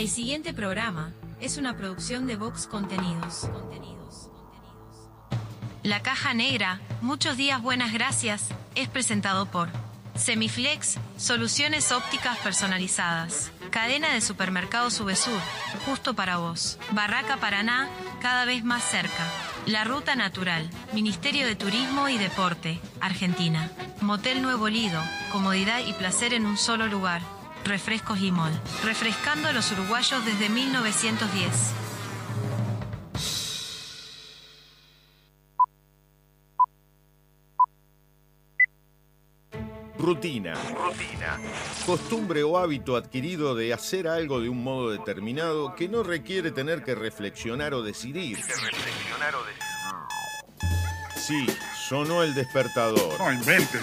El siguiente programa es una producción de Vox Contenidos. La caja negra, muchos días buenas gracias, es presentado por Semiflex, soluciones ópticas personalizadas. Cadena de supermercados Subesur, justo para vos. Barraca Paraná, cada vez más cerca. La Ruta Natural, Ministerio de Turismo y Deporte, Argentina. Motel Nuevo Lido, comodidad y placer en un solo lugar. Refrescos y Mol, refrescando a los uruguayos desde 1910. Rutina. Rutina. Costumbre o hábito adquirido de hacer algo de un modo determinado que no requiere tener que reflexionar o decidir. reflexionar o decidir. Sí, sonó el despertador. No inventes.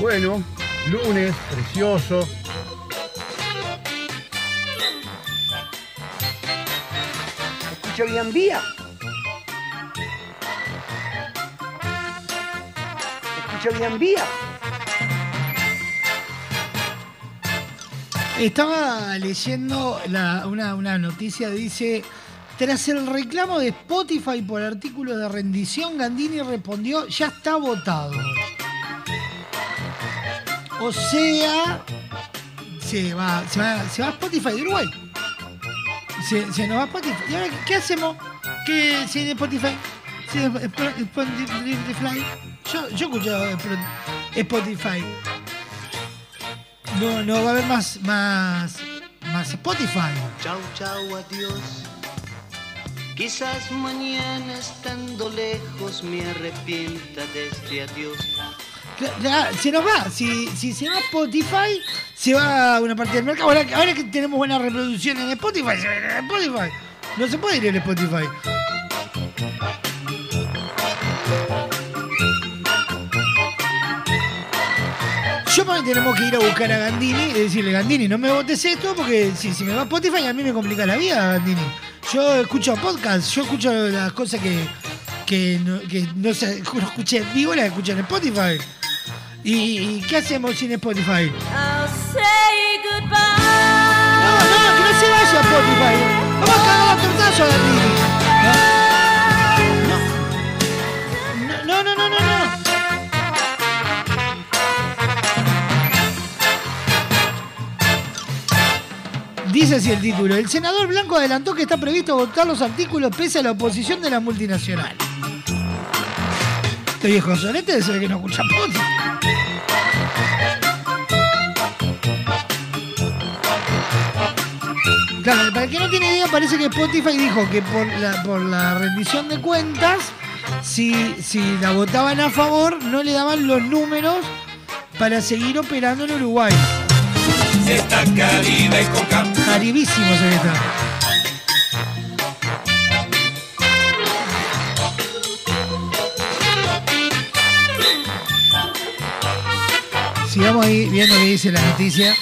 Bueno, lunes, precioso. ¿Escucha bien vía? ¿Escucha bien vía? Estaba leyendo la- una, una noticia, dice, tras el reclamo de Spotify por artículos de rendición, Gandini respondió, ya está votado. O sea, se va, se va, se va a Spotify de Uruguay. Se, nos va a Spotify. ¿Y ahora qué, hacemos? ¿Qué sin Spotify? Sin Sp- Spotify. Yo, yo escucho Spotify. No, no va a haber más, más, más Spotify. Chau, chau, adiós. Quizás mañana estando lejos me arrepienta de este adiós. Se nos va. Si, si se va Spotify, se va una parte del mercado. Ahora, ahora que tenemos buena reproducción en Spotify, se va a Spotify. No se puede ir en Spotify. Yo para tenemos que ir a buscar a Gandini y decirle, Gandini, no me votes esto porque si, si me va Spotify a mí me complica la vida, Gandini. Yo escucho podcast, yo escucho las cosas que, que, no, que no, se, no escuché en vivo, las escucho en Spotify. ¿Y, qué hacemos sin Spotify? No, no, que no se vaya a Spotify. Vamos a cagar a tortazo a. No, no, no, no, no. no. Dice así el título. El senador Blanco adelantó que está previsto votar los artículos pese a la oposición de la multinacional. Este viejo solete se ve que no escucha podcast. Claro, para el que no tiene idea, parece que Spotify dijo que por la, por la rendición de cuentas, si, si la votaban a favor, no le daban los números para seguir operando en Uruguay. Está Caribe Coca. Jaribísimo se ve Sigamos ahí viendo qué dice la noticia.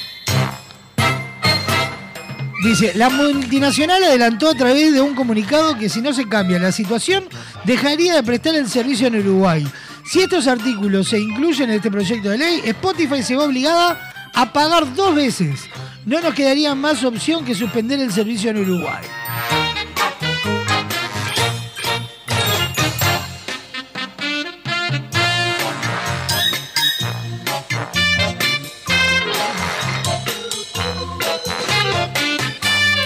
Dice, la multinacional adelantó a través de un comunicado que si no se cambia la situación, dejaría de prestar el servicio en Uruguay. Si estos artículos se incluyen en este proyecto de ley, Spotify se va obligada a pagar dos veces. No nos quedaría más opción que suspender el servicio en Uruguay.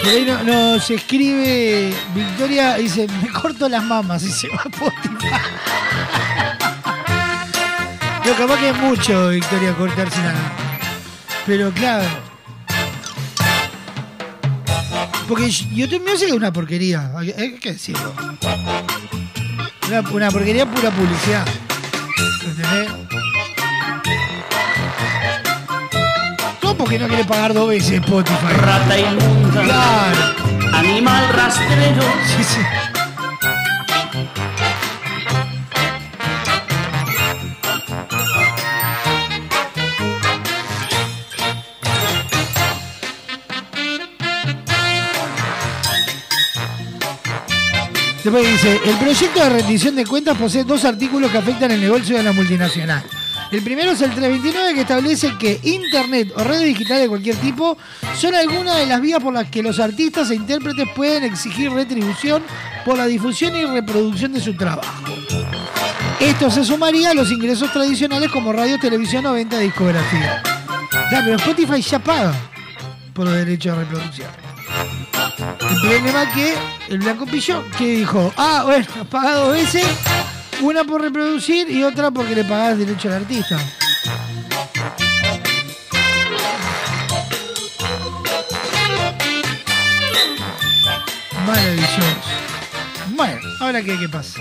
Ahí no- nos escribe Victoria, dice, me corto las mamas y se va a Spotify. No, capaz que es mucho, Victoria, cortarse la Pero claro. Porque YouTube Music es una porquería, hay que decirlo. Una, una porquería pura publicidad. ¿Entendés? Porque no quiere pagar dos veces Spotify? Rata inmunda. Claro. Animal rastrero. Sí, sí. Después dice, el proyecto de rendición de cuentas posee dos artículos que afectan el negocio de la multinacional. El primero es el 329 que establece que Internet o redes digitales de cualquier tipo son algunas de las vías por las que los artistas e intérpretes pueden exigir retribución por la difusión y reproducción de su trabajo. Esto se sumaría a los ingresos tradicionales como radio, televisión o venta de discografía. Claro, pero Spotify ya paga por los derechos de reproducción. El problema es que el Blanco Pillo, que dijo, ah, bueno, paga dos veces, una por reproducir y otra porque le pagás derecho al artista. Maravilloso. Bueno, ahora qué, qué pasa.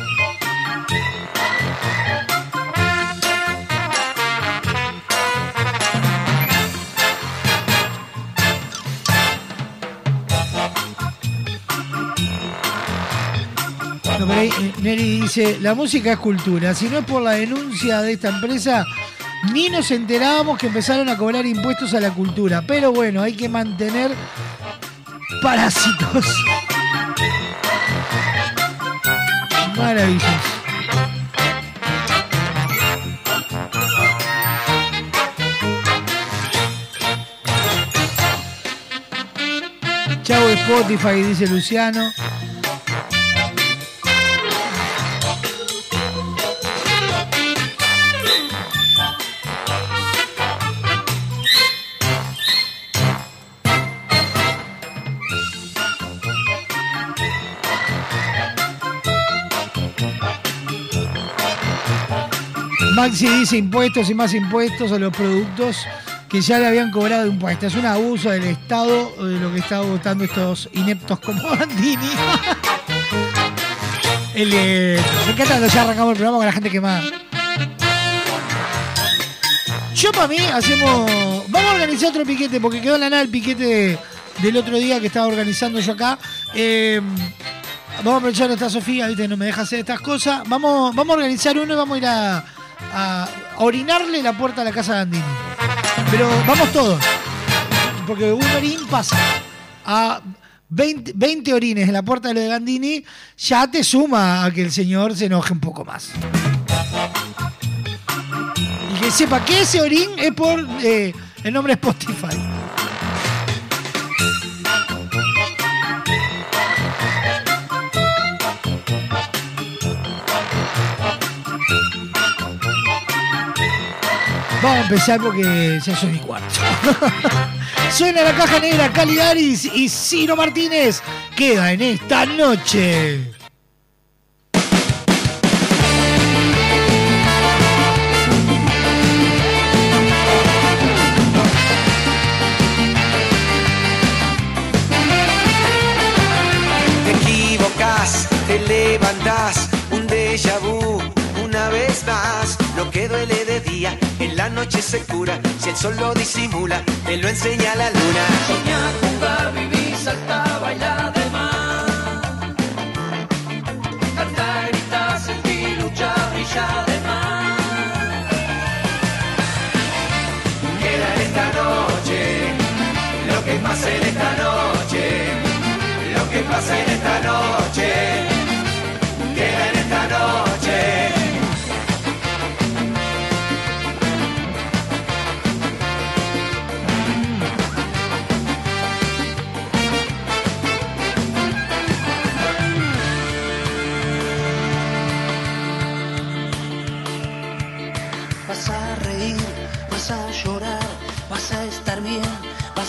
Eh, Neri dice, la música es cultura. Si no es por la denuncia de esta empresa, Ni nos enterábamos que empezaron a cobrar impuestos a la cultura. Pero bueno, hay que mantener parásitos. Maravilloso. Chau Spotify, dice Luciano. Maxi dice impuestos y más impuestos a los productos que ya le habían cobrado impuestos. Es un abuso del Estado de lo que están votando estos ineptos como Bandini. El, eh, me encanta cuando ya arrancamos el programa con la gente quemada. Yo para mí hacemos. Vamos a organizar otro piquete, porque quedó en la nada el piquete del otro día que estaba organizando yo acá. Eh, vamos a aprovechar esta Sofía, viste, no me deja hacer estas cosas. Vamos, vamos a organizar uno y vamos a ir a, a- orinarle la puerta a la casa de Andini. Pero vamos todos. Porque un orín pasa a 20, 20 orines en la puerta de lo de Gandini, ya te suma a que el señor se enoje un poco más. Y que sepa que ese orín es por eh, el nombre Spotify. Vamos a empezar porque ya soy mi cuarto. Suena la caja negra Caligaris y Ciro Martínez. Queda en esta noche. Te levantás, un déjà vu, una vez más. Lo que duele día, en la noche se cura. Si el sol lo disimula, te lo enseña la luna. Soñá, jugar, vivir, saltar, bailar de brillar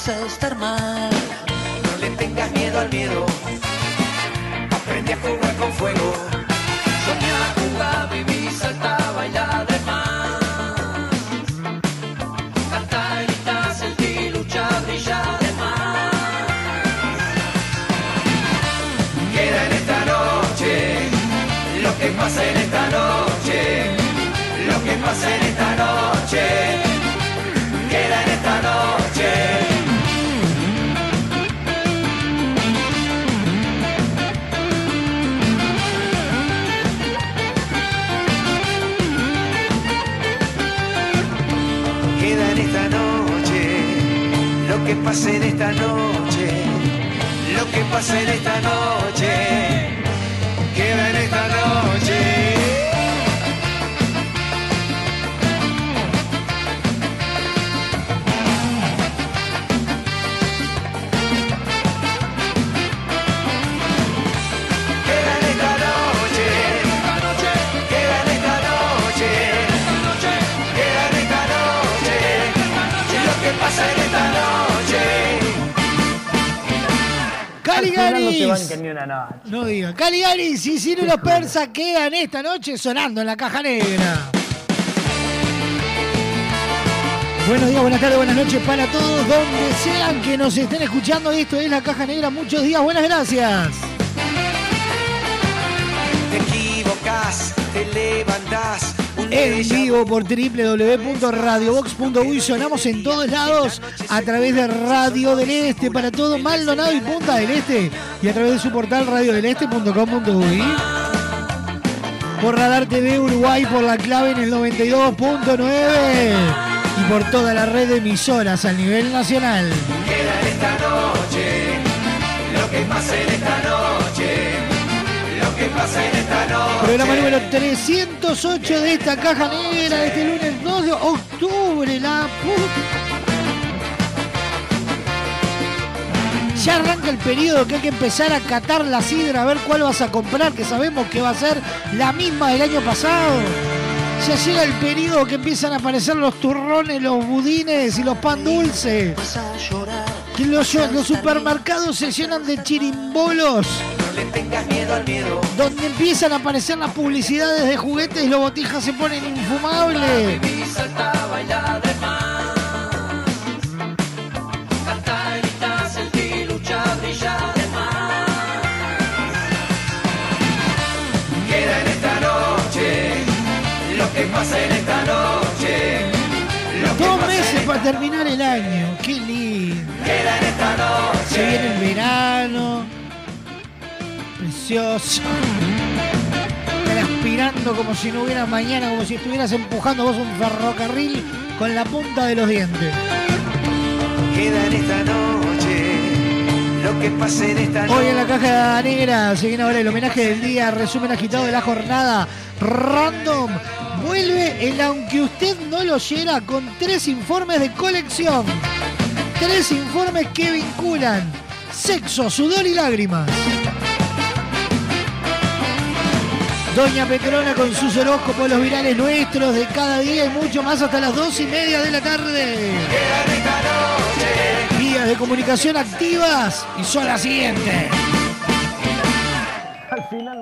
No le tengas miedo al miedo. Aprende a jugar con fuego. Soñá, jugar, vivir, saltar, bailar de más. Cantar, gritar, sentir, luchar, brillar de más. Queda en esta noche lo que pasa en esta noche. Lo que pasa en esta noche. Que pasa en esta noche, lo que pasa en esta noche, Caligaris. No diga. Caligaris y Ciro los Persa quedan esta noche sonando en la caja negra. Buenos días, buenas tardes, buenas noches para todos, donde sean que nos estén escuchando. Esto es la caja negra. Muchos días, buenas gracias. Te equivocas, te levantás. En vivo por www.radiobox.uy sonamos en todos lados a través de Radio del Este para todo Maldonado y Punta del Este y a través de su portal radiodeleste.com.uy. por Radar TV Uruguay por la clave en el 92.9 y por toda la red de emisoras a nivel nacional. Queda esta noche, lo que pasa en Programa número 308 de esta caja negra de este lunes 2 de octubre, la puta. Ya arranca el periodo que hay que empezar a catar la sidra, a ver cuál vas a comprar, que sabemos que va a ser la misma del año pasado. Ya llega el periodo que empiezan a aparecer los turrones, los budines y los pan dulces. Que los, los supermercados se llenan de chirimbolos. No le tengas miedo al miedo. Donde empiezan a aparecer las publicidades de juguetes y los botijas se ponen infumables. En esta noche, Dos meses para terminar el año. Qué lindo. Queda en esta noche. Se viene el verano. Precioso. Están aspirando como si no hubiera mañana, como si estuvieras empujando vos un ferrocarril con la punta de los dientes. Queda en esta noche, lo que pasa en esta noche. Hoy en la caja negra se viene ahora el homenaje del día, resumen agitado de la jornada, random. Vuelve el aunque usted no lo oyera con tres informes de colección. Tres informes que vinculan sexo, sudor y lágrimas. Doña Petrona con sus horóscopos, los virales nuestros de cada día y mucho más hasta las dos y media de la tarde. Vías de comunicación activas y son las siguientes. Al final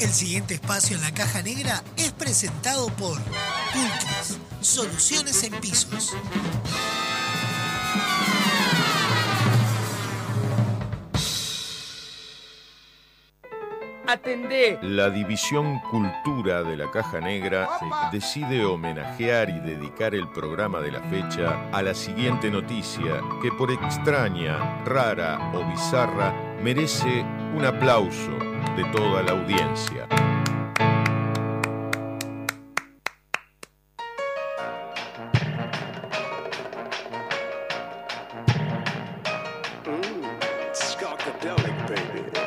El siguiente espacio en la caja negra es presentado por Pulcris, soluciones en pisos. Atendé. La División Cultura de la Caja Negra decide homenajear y dedicar el programa de la fecha a la siguiente noticia que por extraña, rara o bizarra merece un aplauso de toda la audiencia. Skakadelic, baby.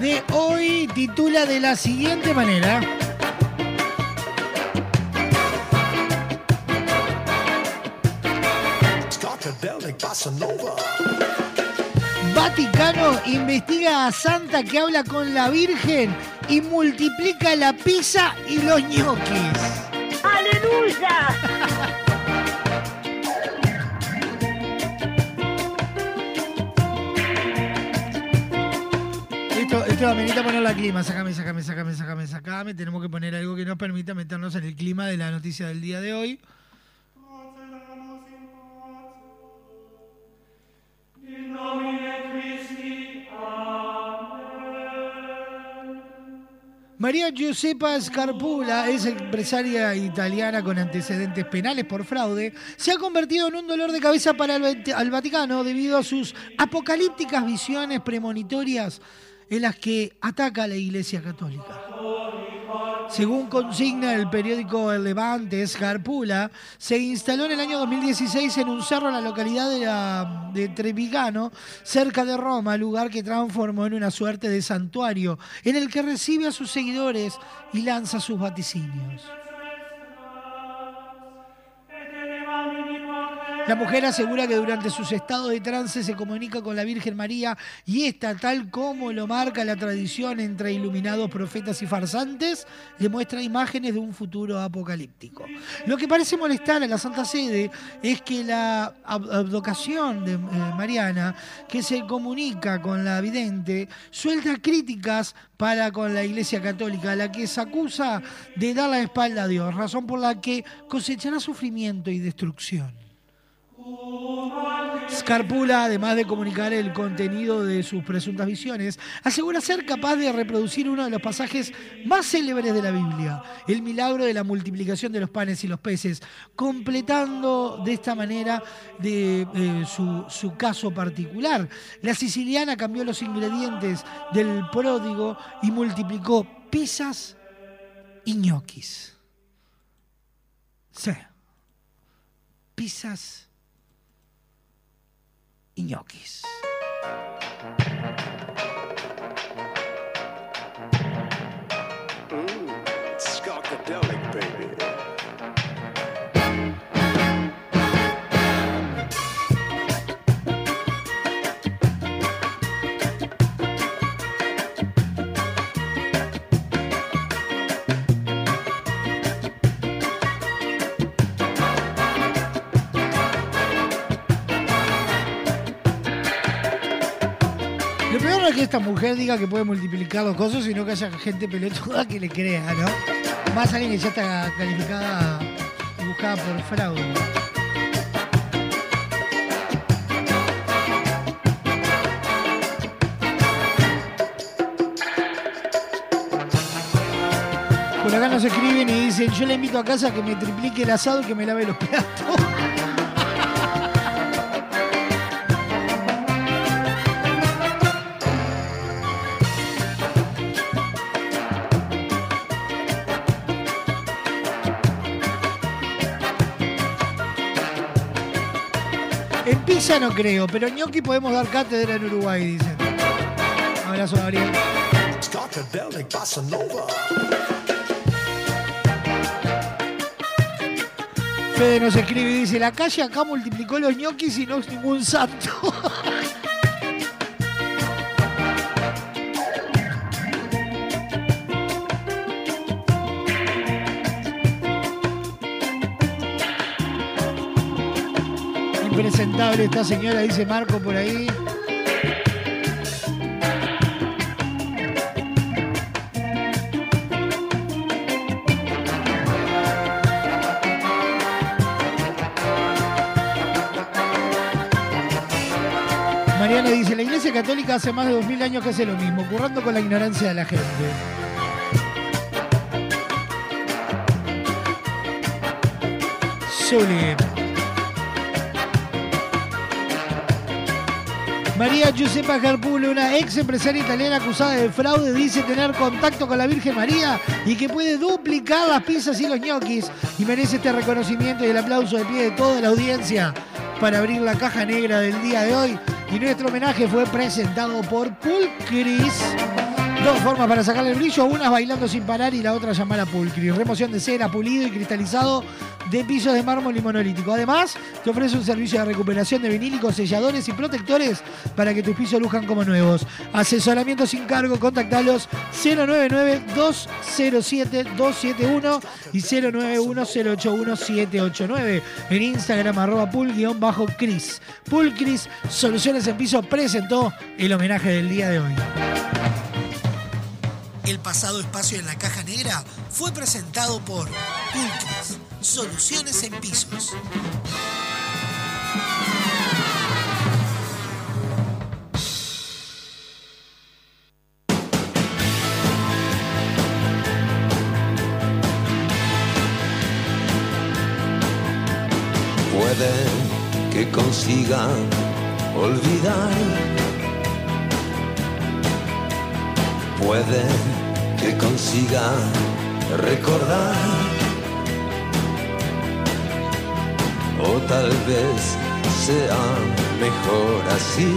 De hoy titula de la siguiente manera. Vaticano investiga a Santa que habla con la Virgen y multiplica la pizza y los ñoquis. Esto amerita poner la clima. Sácame, sácame, sácame, sácame, sácame. Tenemos que poner algo que nos permita meternos en el clima de la noticia del día de hoy. María Giuseppa Scarpula es empresaria italiana con antecedentes penales por fraude. Se ha convertido en un dolor de cabeza para el Vaticano debido a sus apocalípticas visiones premonitorias en las que ataca a la Iglesia Católica. Según consigna el periódico El Levante, Scarpula se instaló en el año 2016 en un cerro en la localidad de, de Trevigano, cerca de Roma, lugar que transformó en una suerte de santuario en el que recibe a sus seguidores y lanza sus vaticinios. La mujer asegura que durante sus estados de trance se comunica con la Virgen María y esta, tal como lo marca la tradición entre iluminados profetas y farsantes, le muestra imágenes de un futuro apocalíptico. Lo que parece molestar a la Santa Sede es que la abdocación de eh, Mariana, que se comunica con la vidente, suelta críticas para con la Iglesia Católica, la que se acusa de dar la espalda a Dios, razón por la que cosechará sufrimiento y destrucción. Scarpula, además de comunicar el contenido de sus presuntas visiones, asegura ser capaz de reproducir uno de los pasajes más célebres de la Biblia, el milagro de la multiplicación de los panes y los peces, completando de esta manera su caso particular. La siciliana cambió los ingredientes del pródigo y multiplicó pizzas y ñoquis. Sí. Pizzas y esta mujer diga que puede multiplicar los cosas, sino que haya gente pelotuda que le crea, ¿no? Más alguien que ya está calificada y buscada por fraude. Por acá nos escriben y dicen, yo le invito a casa que me triplique el asado y que me lave los platos. Pizza no creo, pero ñoqui podemos dar cátedra en Uruguay, dicen. Abrazo, Gabriel. Fede nos escribe y dice, la calle acá multiplicó los ñoquis y no es ningún santo. Impresentable esta señora, dice Marco por ahí. Mariana dice, la Iglesia Católica hace más de 2000 años que hace lo mismo, currando con la ignorancia de la gente. Zuli. María Giuseppa Carpulo, una ex empresaria italiana acusada de fraude, dice tener contacto con la Virgen María y que puede duplicar las pizzas y los ñoquis y merece este reconocimiento y el aplauso de pie de toda la audiencia para abrir la caja negra del día de hoy. Y nuestro homenaje fue presentado por Pulcris. Dos formas para sacarle el brillo, una bailando sin parar y la otra llamar a Pulcris. Remoción de cera, pulido y cristalizado de pisos de mármol y monolítico. Además, te ofrece un servicio de recuperación de vinílicos, selladores y protectores para que tus pisos lujan como nuevos. Asesoramiento sin cargo, contactalos 099-207-271 y 091-081-789. En Instagram, arroba pul-cris. Pulcris, Soluciones en Piso, presentó el homenaje del día de hoy. El pasado espacio en la caja negra fue presentado por Ultras, soluciones en pisos. Puede que consiga olvidar Puede que consiga recordar. O tal vez sea mejor así,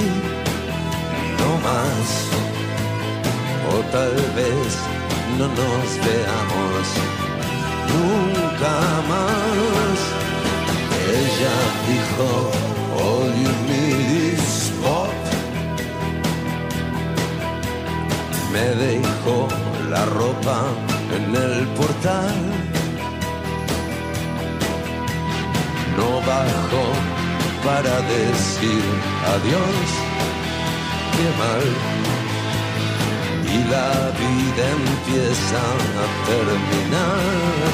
no más. O tal vez no nos veamos nunca más. Ella dijo, all you need is Me dejó la ropa en el portal. No bajo para decir adiós, qué mal. Y la vida empieza a terminar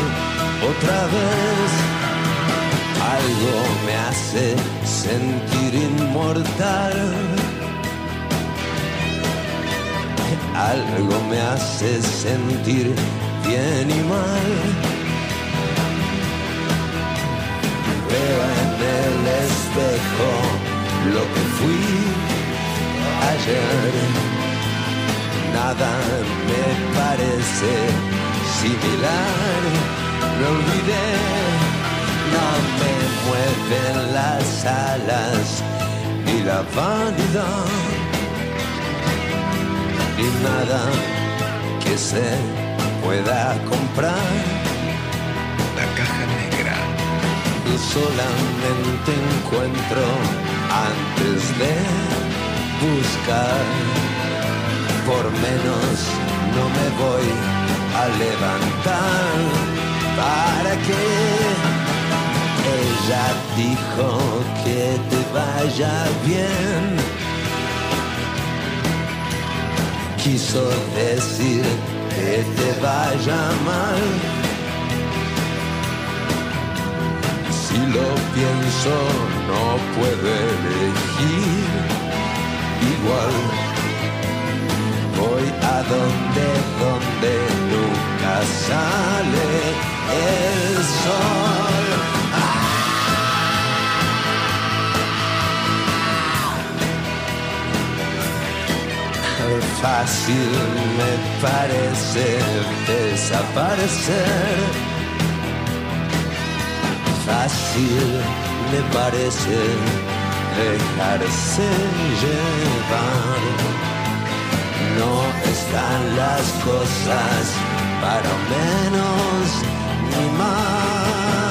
otra vez. Algo me hace sentir inmortal. Algo me hace sentir bien y mal. Veo en el espejo lo que fui ayer. Nada me parece similar. Me olvidé, no me mueven las alas y la vanidad. Y nada que se pueda comprar. La caja negra. Y solamente encuentro antes de buscar. Por menos no me voy a levantar. ¿Para qué? Ella dijo que te vaya bien. Quiso decir que te vaya mal. Si lo pienso, no puedo elegir. Igual voy a donde, donde nunca sale el sol. Fácil me parece desaparecer. Fácil me parece dejarse llevar. No están las cosas para menos ni más.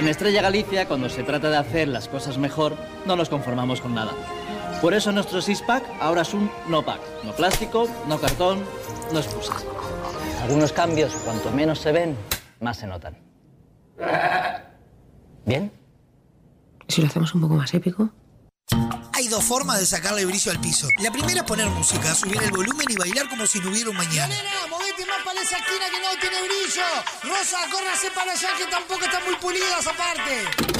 En Estrella Galicia, cuando se trata de hacer las cosas mejor, no nos conformamos con nada. Por eso nuestro six-pack ahora es un no-pack. No plástico, no cartón, no excusas. Algunos cambios, cuanto menos se ven, más se notan. ¿Bien? Si lo hacemos un poco más épico. Hay dos formas de sacarle brillo al piso. La primera es poner música, subir el volumen y bailar como si no hubiera un mañana. Esa esquina que no tiene brillo. Rosa, córrase para allá que tampoco están muy pulidas aparte.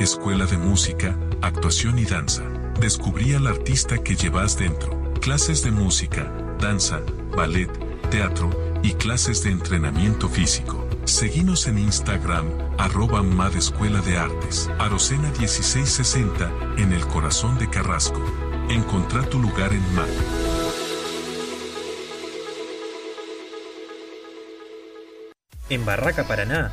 Escuela de Música, Actuación y Danza. Descubrí al artista que llevas dentro. Clases de música, danza, ballet, teatro y clases de entrenamiento físico. Seguinos en Instagram, arroba MAD Escuela de Artes. Arocena 1660, en el corazón de Carrasco. Encontrá tu lugar en MAD. En Barraca Paraná,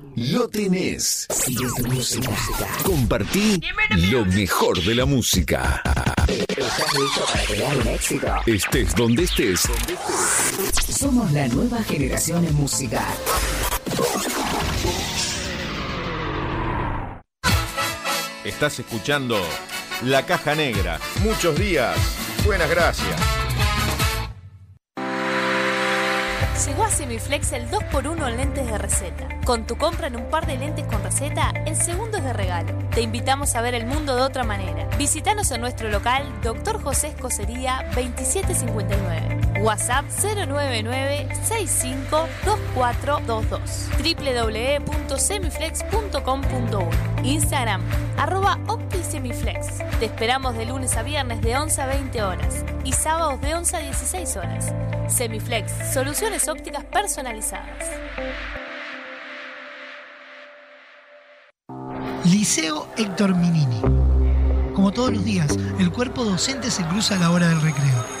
lo tenés. Compartí lo mejor de la música. ¿Estás listo para crear un éxito? Estés donde estés. Somos la nueva generación en música. Estás escuchando La Caja Negra. Muchos días. Buenas gracias. Llegó a Semiflex el 2x1 en lentes de receta. Con tu compra en un par de lentes con receta, el segundo es de regalo. Te invitamos a ver el mundo de otra manera. Visítanos en nuestro local, Dr. José Escocería 2759. WhatsApp 099-652422. www.semiflex.com.1 Instagram, arroba OptiSemiflex. Te esperamos de lunes a viernes de 11 a 20 horas y sábados de 11 a 16 horas. Semiflex, soluciones ópticas personalizadas. Liceo Héctor Minini. Como todos los días, el cuerpo docente se cruza a la hora del recreo.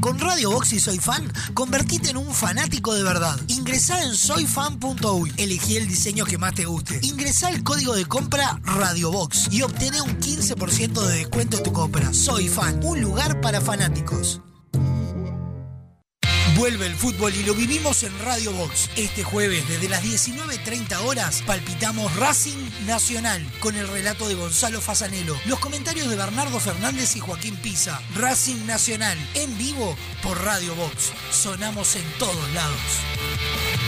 Con Radio Box y Soy Fan, convertite en un fanático de verdad. Ingresá en soyfan.uy. Elegí el diseño que más te guste. Ingresá el código de compra Radio Box y obtené un 15% de descuento en tu compra. Soy Fan, un lugar para fanáticos. Vuelve el fútbol y lo vivimos en Radio Box. Este jueves, desde las 19.30 horas, palpitamos Racing Nacional con el relato de Gonzalo Fasanelo, los comentarios de Bernardo Fernández y Joaquín Pisa. Racing Nacional, en vivo por Radio Box. Sonamos en todos lados.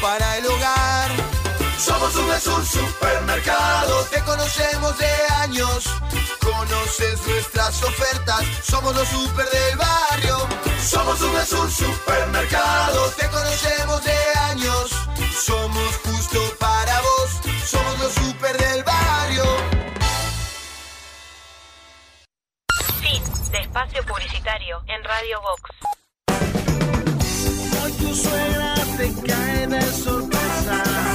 Para el hogar. Somos VSUR Supermercado, te conocemos de años. Conoces nuestras ofertas, somos los super del barrio. Somos VSUR Supermercado, te conocemos de años. Somos justo para vos, somos los super del barrio. Fin de espacio publicitario en Radio Vox. Hoy tu suegra te cae de sorpresa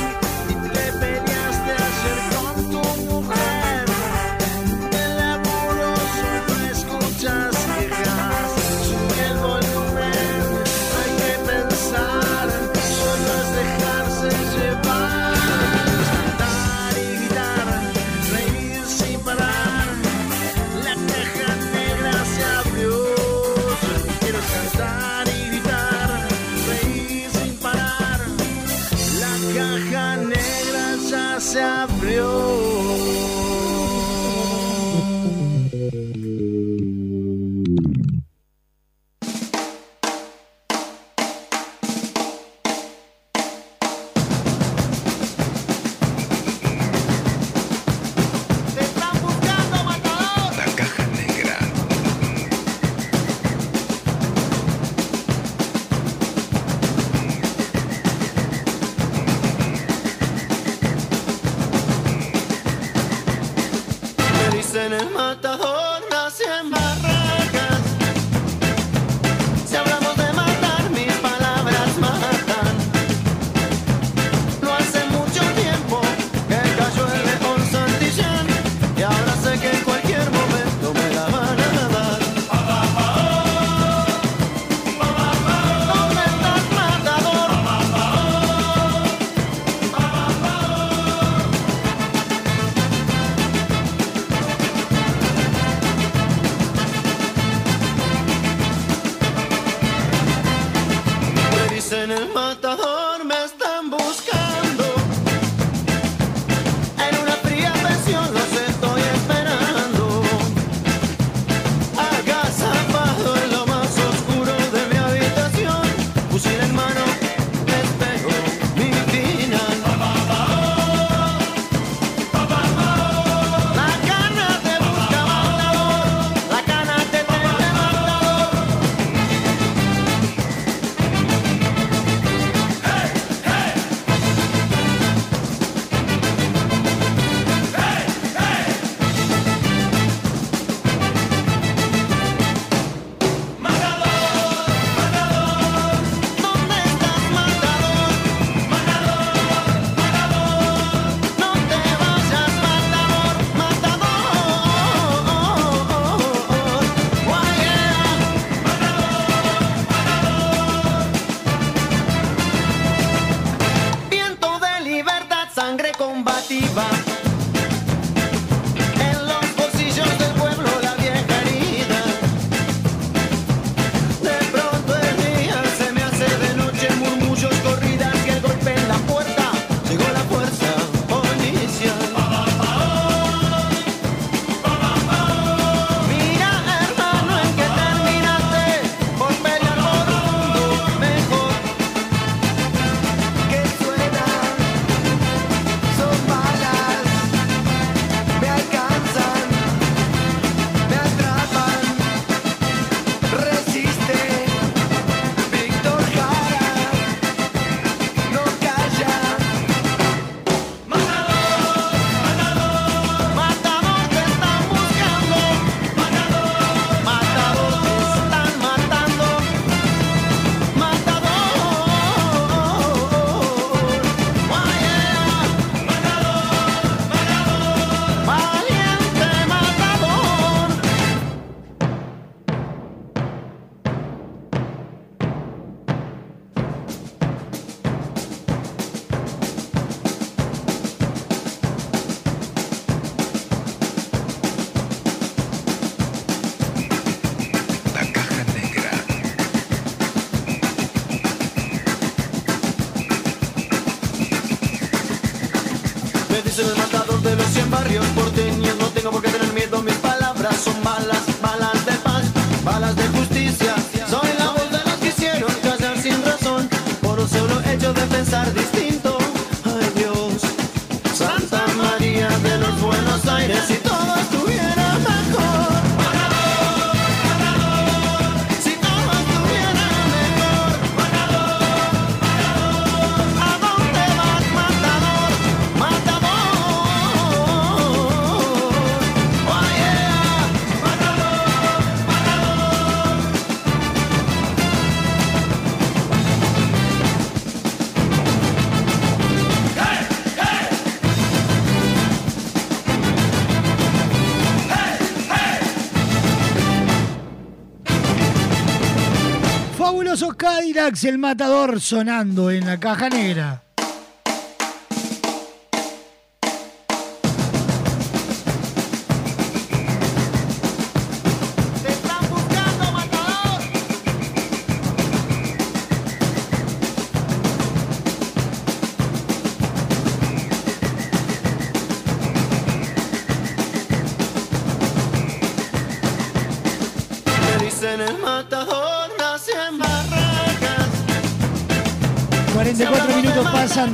Axel Matador sonando en la caja negra.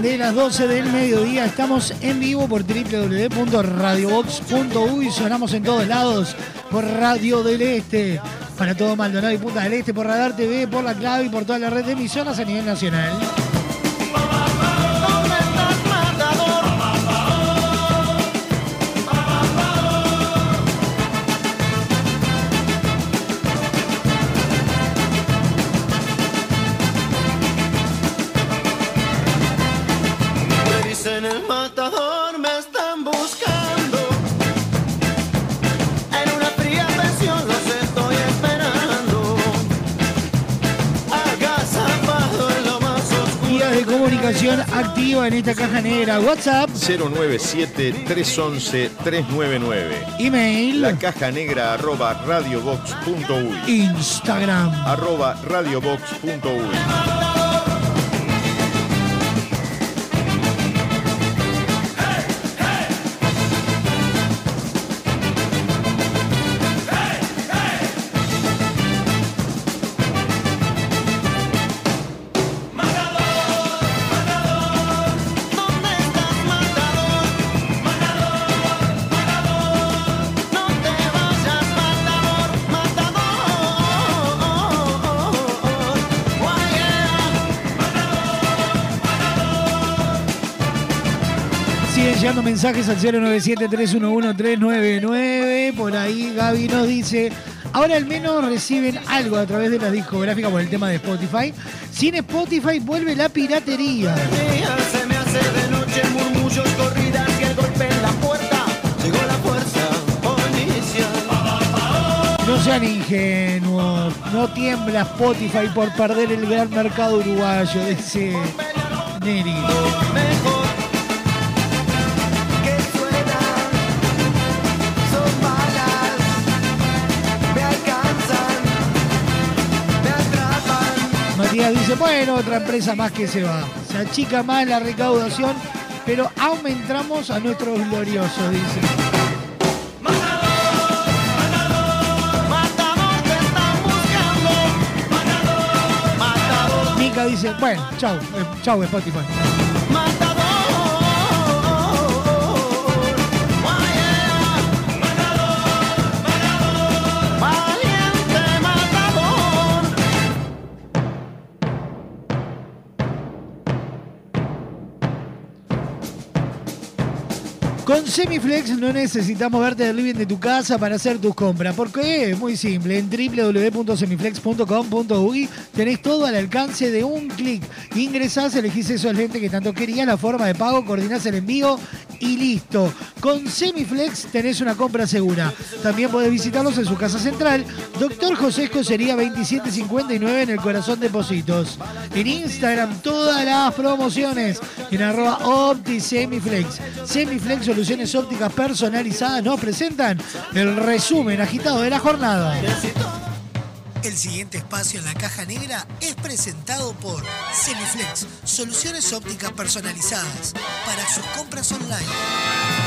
de las 12 del mediodía. Estamos en vivo por www.radiobox.uy. Sonamos en todos lados por Radio del Este, para todo Maldonado y Punta del Este, por Radar TV, por La Clave y por toda la red de emisoras a nivel nacional. Comunicación activa en esta caja negra. WhatsApp, 097-311-399. email, La caja negra arroba radiobox.uy. Instagram. Arroba radiobox.uy. mensajes al 097-311-399. Por ahí Gaby nos dice, ahora al menos reciben algo a través de la discográfica por el tema de Spotify. Sin Spotify vuelve la piratería. Se me hace de noche murmullos, corridas y el golpe en la puerta. Llegó la fuerza policial. No sean ingenuos, no tiembla Spotify por perder el gran mercado uruguayo, dice Neri. Dice, bueno, otra empresa más que se va. Se achica más la recaudación, pero aumentamos a nuestros gloriosos, dice. Dice, bueno, chau, eh, chau Spotify. Con Semiflex no necesitamos verte del living de tu casa para hacer tus compras. porque Es muy simple. En www.semiflex.com.uy tenés todo al alcance de un clic. Ingresás, elegís esos lentes que tanto querías, la forma de pago, coordinás el envío y listo. Con Semiflex tenés una compra segura. También podés visitarlos en su casa central. Doctor José Escocería 2759 en el corazón de Positos. En Instagram todas las promociones. En arroba OptiSemiflex. Semiflex Soluciones Ópticas Personalizadas nos presentan el resumen agitado de la jornada. El siguiente espacio en la caja negra es presentado por Semiflex, soluciones ópticas personalizadas para sus compras online.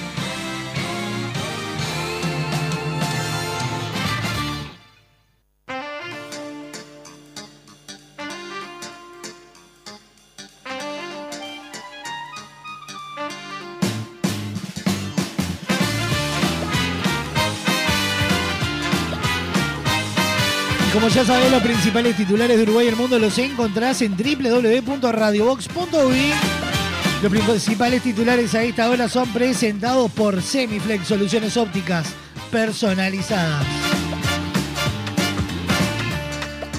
Ya sabés, los principales titulares de Uruguay y el mundo los encontrás en www.radiobox.uy. Los principales titulares a esta hora son presentados por Semiflex Soluciones Ópticas Personalizadas.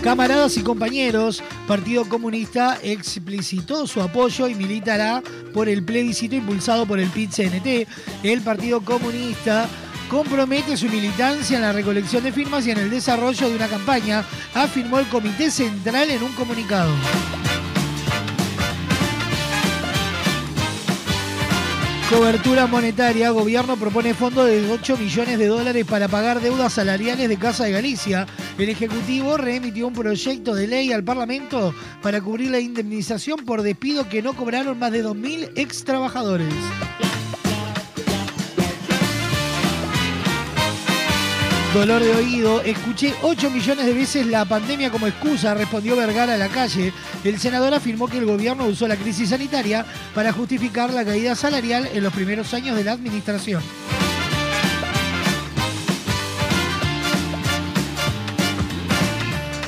Camaradas y compañeros, Partido Comunista explicitó su apoyo y militará por el plebiscito impulsado por el PIT-CNT. El Partido Comunista compromete su militancia en la recolección de firmas y en el desarrollo de una campaña, afirmó el Comité Central en un comunicado. Cobertura monetaria. Gobierno propone fondo de 8 millones de dólares para pagar deudas salariales de Casa de Galicia. El Ejecutivo remitió un proyecto de ley al Parlamento para cubrir la indemnización por despido que no cobraron más de 2.000 ex trabajadores. Dolor de oído. Escuché 8 millones de veces la pandemia como excusa, respondió Vergara a la calle. El senador afirmó que el gobierno usó la crisis sanitaria para justificar la caída salarial en los primeros años de la administración.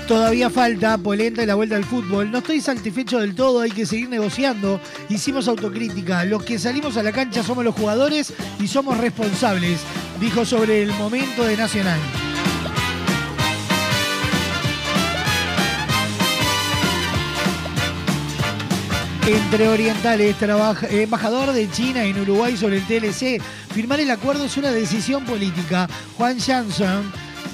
Todavía falta polenta y la vuelta al fútbol. No estoy satisfecho del todo, hay que seguir negociando. Hicimos autocrítica. Los que salimos a la cancha somos los jugadores y somos responsables, dijo sobre el momento de Nacional. Entre orientales, embajador de China en Uruguay sobre el TLC. Firmar el acuerdo es una decisión política. Juan Jansson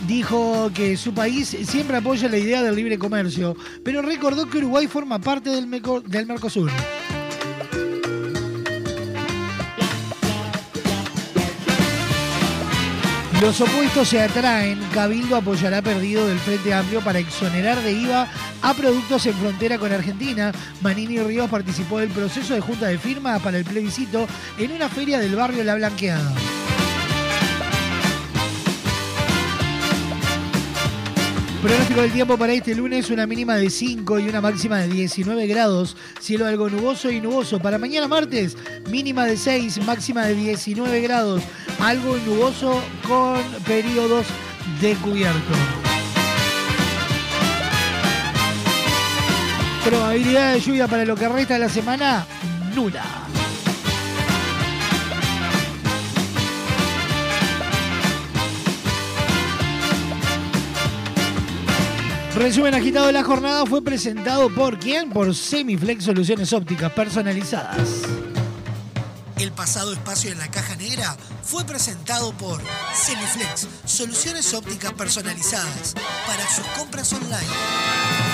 dijo que su país siempre apoya la idea del libre comercio, pero recordó que Uruguay forma parte del Mercosur. Los opuestos se atraen. Cabildo apoyará perdido del Frente Amplio para exonerar de IVA a productos en frontera con Argentina. Manini Ríos participó del proceso de junta de firma para el plebiscito en una feria del barrio La Blanqueada. Pronóstico del tiempo para este lunes, una mínima de 5 y una máxima de 19 grados. Cielo algo nuboso y nuboso. Para mañana martes, mínima de 6, máxima de 19 grados. Algo nuboso con periodos de cubierto. Probabilidad de lluvia para lo que resta de la semana, nula. Resumen agitado de la jornada fue presentado por quién? Por Semiflex Soluciones Ópticas Personalizadas. El pasado espacio en la caja negra fue presentado por Semiflex, soluciones ópticas personalizadas para sus compras online.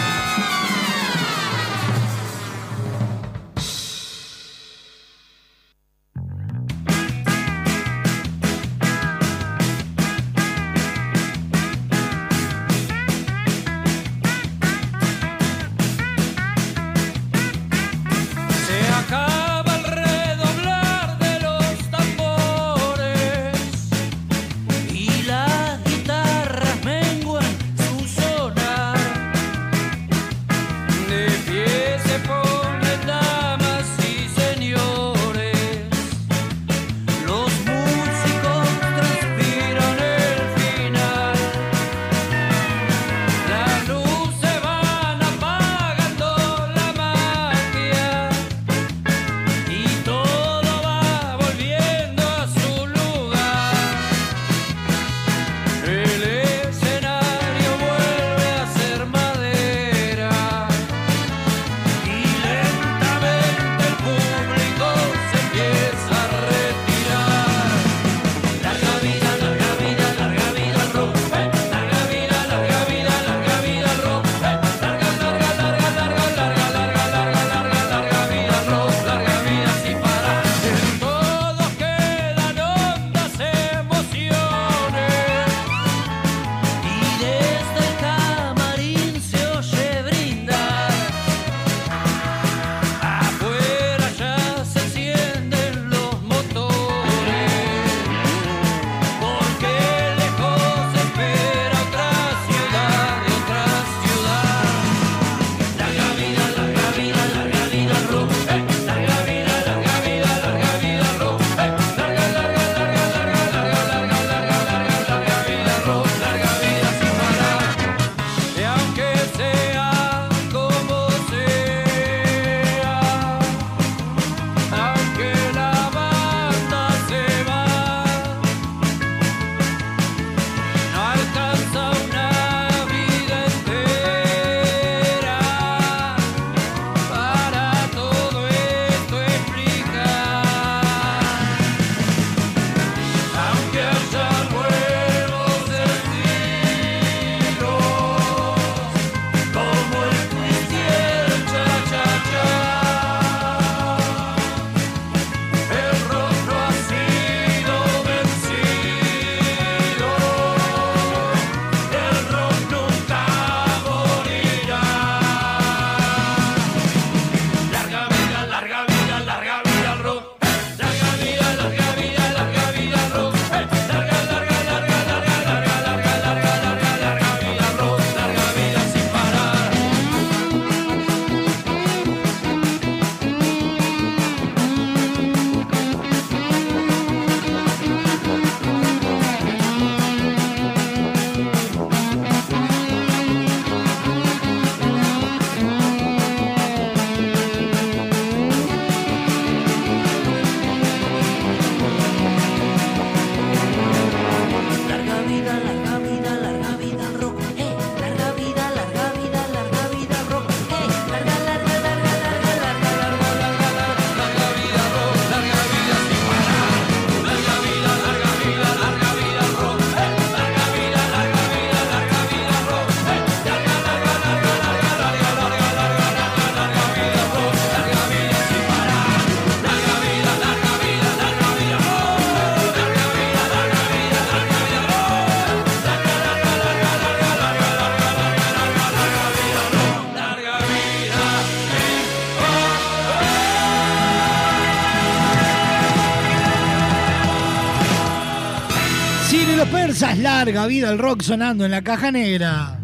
Larga vida el rock sonando en la caja negra.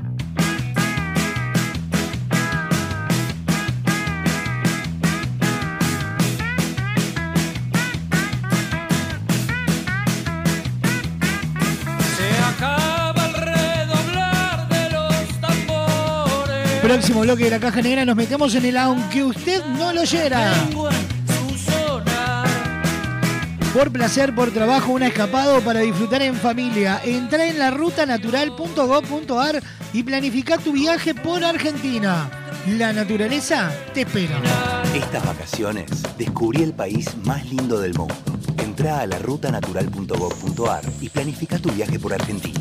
Próximo bloque de la caja negra nos metemos en el aunque usted no lo oyera. Por placer, por trabajo, un escapado para disfrutar en familia. Entra en la rutanatural.gov.ar y planifica tu viaje por Argentina. La naturaleza te espera. Estas vacaciones descubrí el país más lindo del mundo. Entra a la rutanatural.gov.ar y planifica tu viaje por Argentina.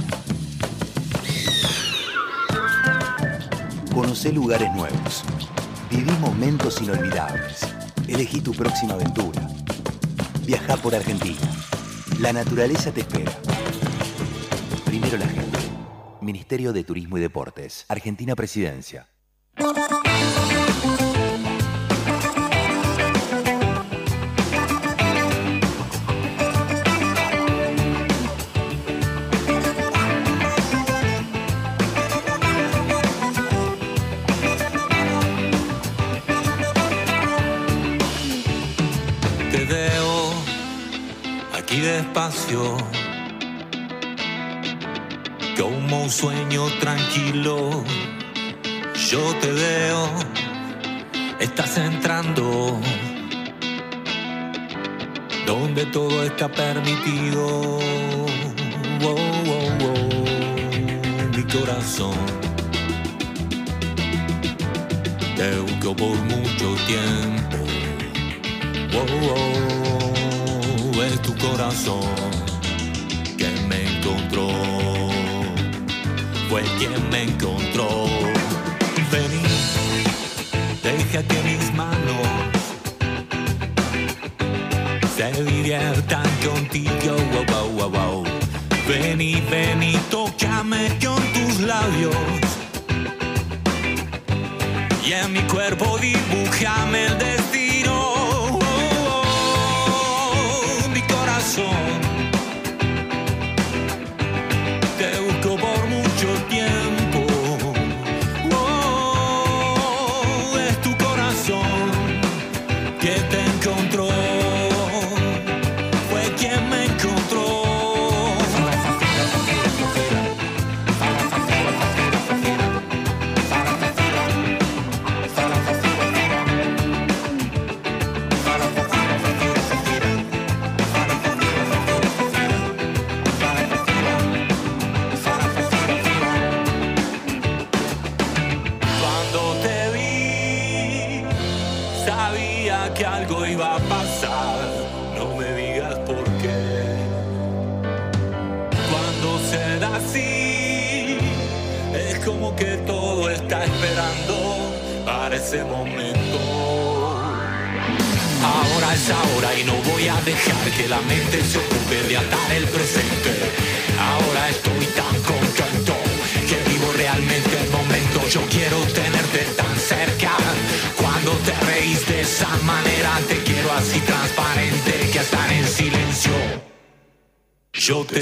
Conoce lugares nuevos. Viví momentos inolvidables. Elegí tu próxima aventura. Viaja por Argentina. La naturaleza te espera. Primero la gente. Ministerio de Turismo y Deportes. Argentina Presidencia. Despacio, como un sueño tranquilo. Yo te veo, estás entrando, donde todo está permitido. Wow, wow, wow, mi corazón. Te busco por mucho tiempo. Tu corazón que me encontró. Fue quien me encontró. Vení, deja que mis manos se diviertan contigo. Wow, wow, wow, wow. Vení, vení, tócame con tus labios. Y en mi cuerpo dibújame el destino.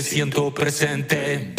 Siento presente.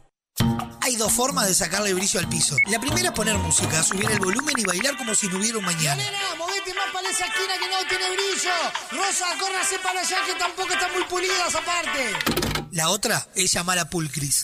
Dos formas de sacarle brillo al piso. La primera es poner música, subir el volumen y bailar como si no hubiera un mañana. Nena, movete más para esa esquina que no tiene brillo. Rosa, córrase para allá que tampoco están muy pulidas aparte. La otra es llamar a Pulcris.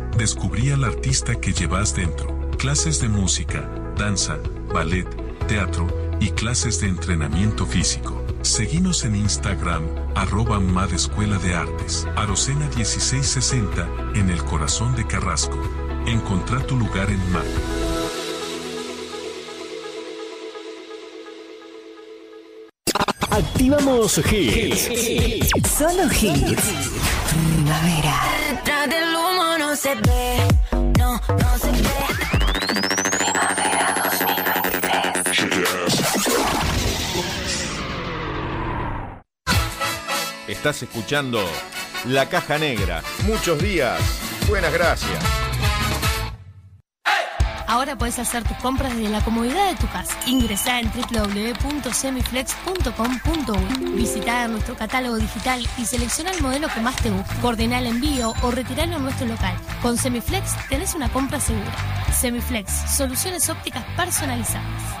Descubrí al artista que llevas dentro. Clases de música, danza, ballet, teatro y clases de entrenamiento físico. Seguimos en Instagram, arroba MAD Escuela de Artes. Arocena 1660, en el corazón de Carrasco. Encontrá tu lugar en MAD. Activamos hits. Solo hits. Primavera. Se ve, no, no se ve. Estás escuchando La Caja Negra. Muchos días. Buenas gracias. Ahora puedes hacer tus compras desde la comodidad de tu casa. Ingresá en www.semiflex.com.uy. Visita nuestro catálogo digital y selecciona el modelo que más te guste. Coordina el envío o retiralo en nuestro local. Con Semiflex tenés una compra segura. Semiflex, soluciones ópticas personalizadas.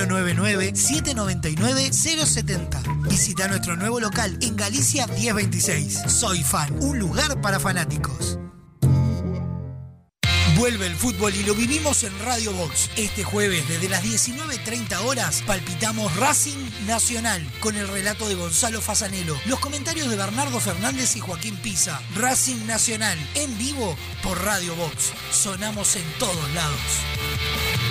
099-799-070. Visita nuestro nuevo local en Galicia 1026. Soy fan, un lugar para fanáticos. Vuelve el fútbol y lo vivimos en Radio Box. Este jueves, desde las 19.30 horas, palpitamos Racing Nacional con el relato de Gonzalo Fasanelo, los comentarios de Bernardo Fernández y Joaquín Pisa. Racing Nacional, en vivo por Radio Box. Sonamos en todos lados.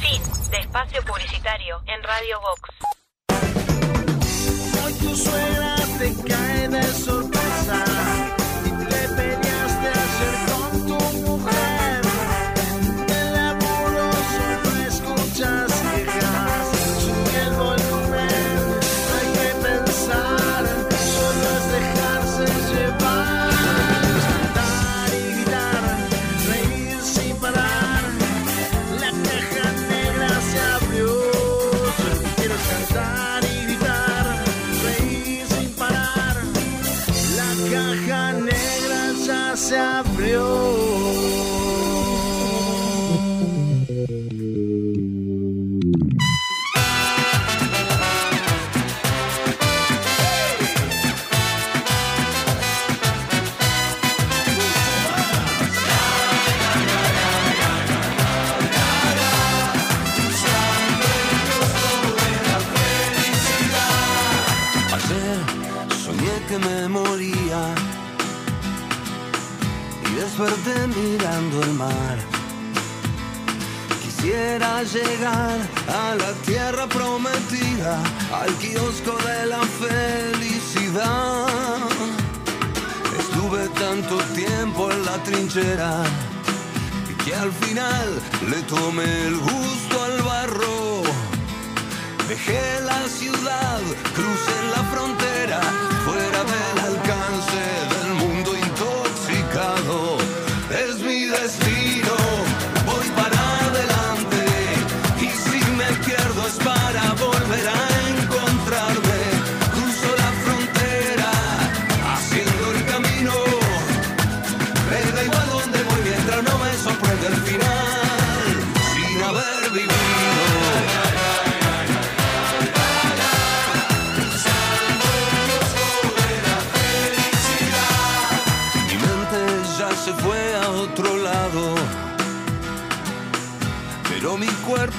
Fin de espacio publicitario en Radio Vox. Hoy te desperté mirando el mar. Quisiera llegar a la tierra prometida, al kiosco de la felicidad. Estuve tanto tiempo en la trinchera que al final le tomé el gusto al barro. Dejé la ciudad, crucé la frontera, fuera del alcance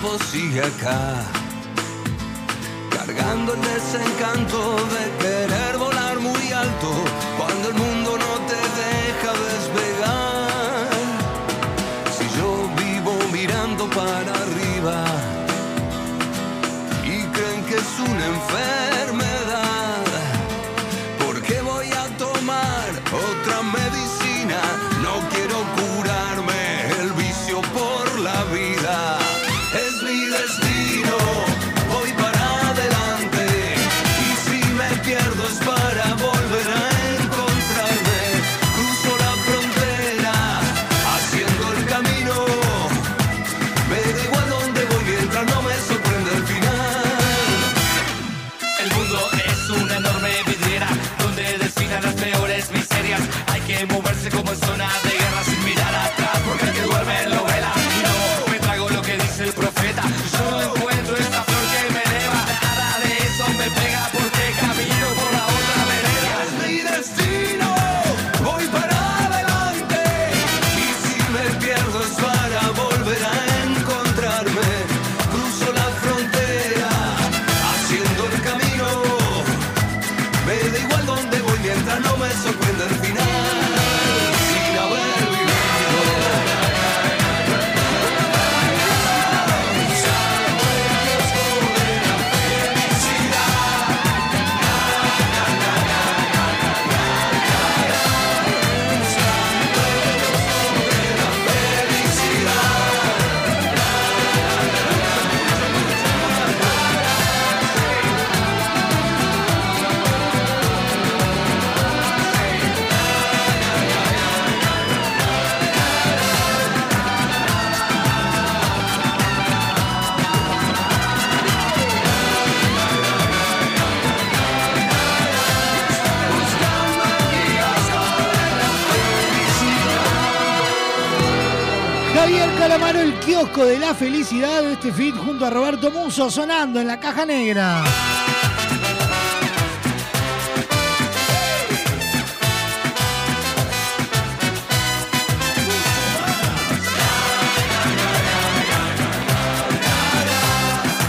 mi cuerpo sigue acá, cargando el desencanto de la felicidad de este fit junto a Roberto Muso sonando en la caja negra.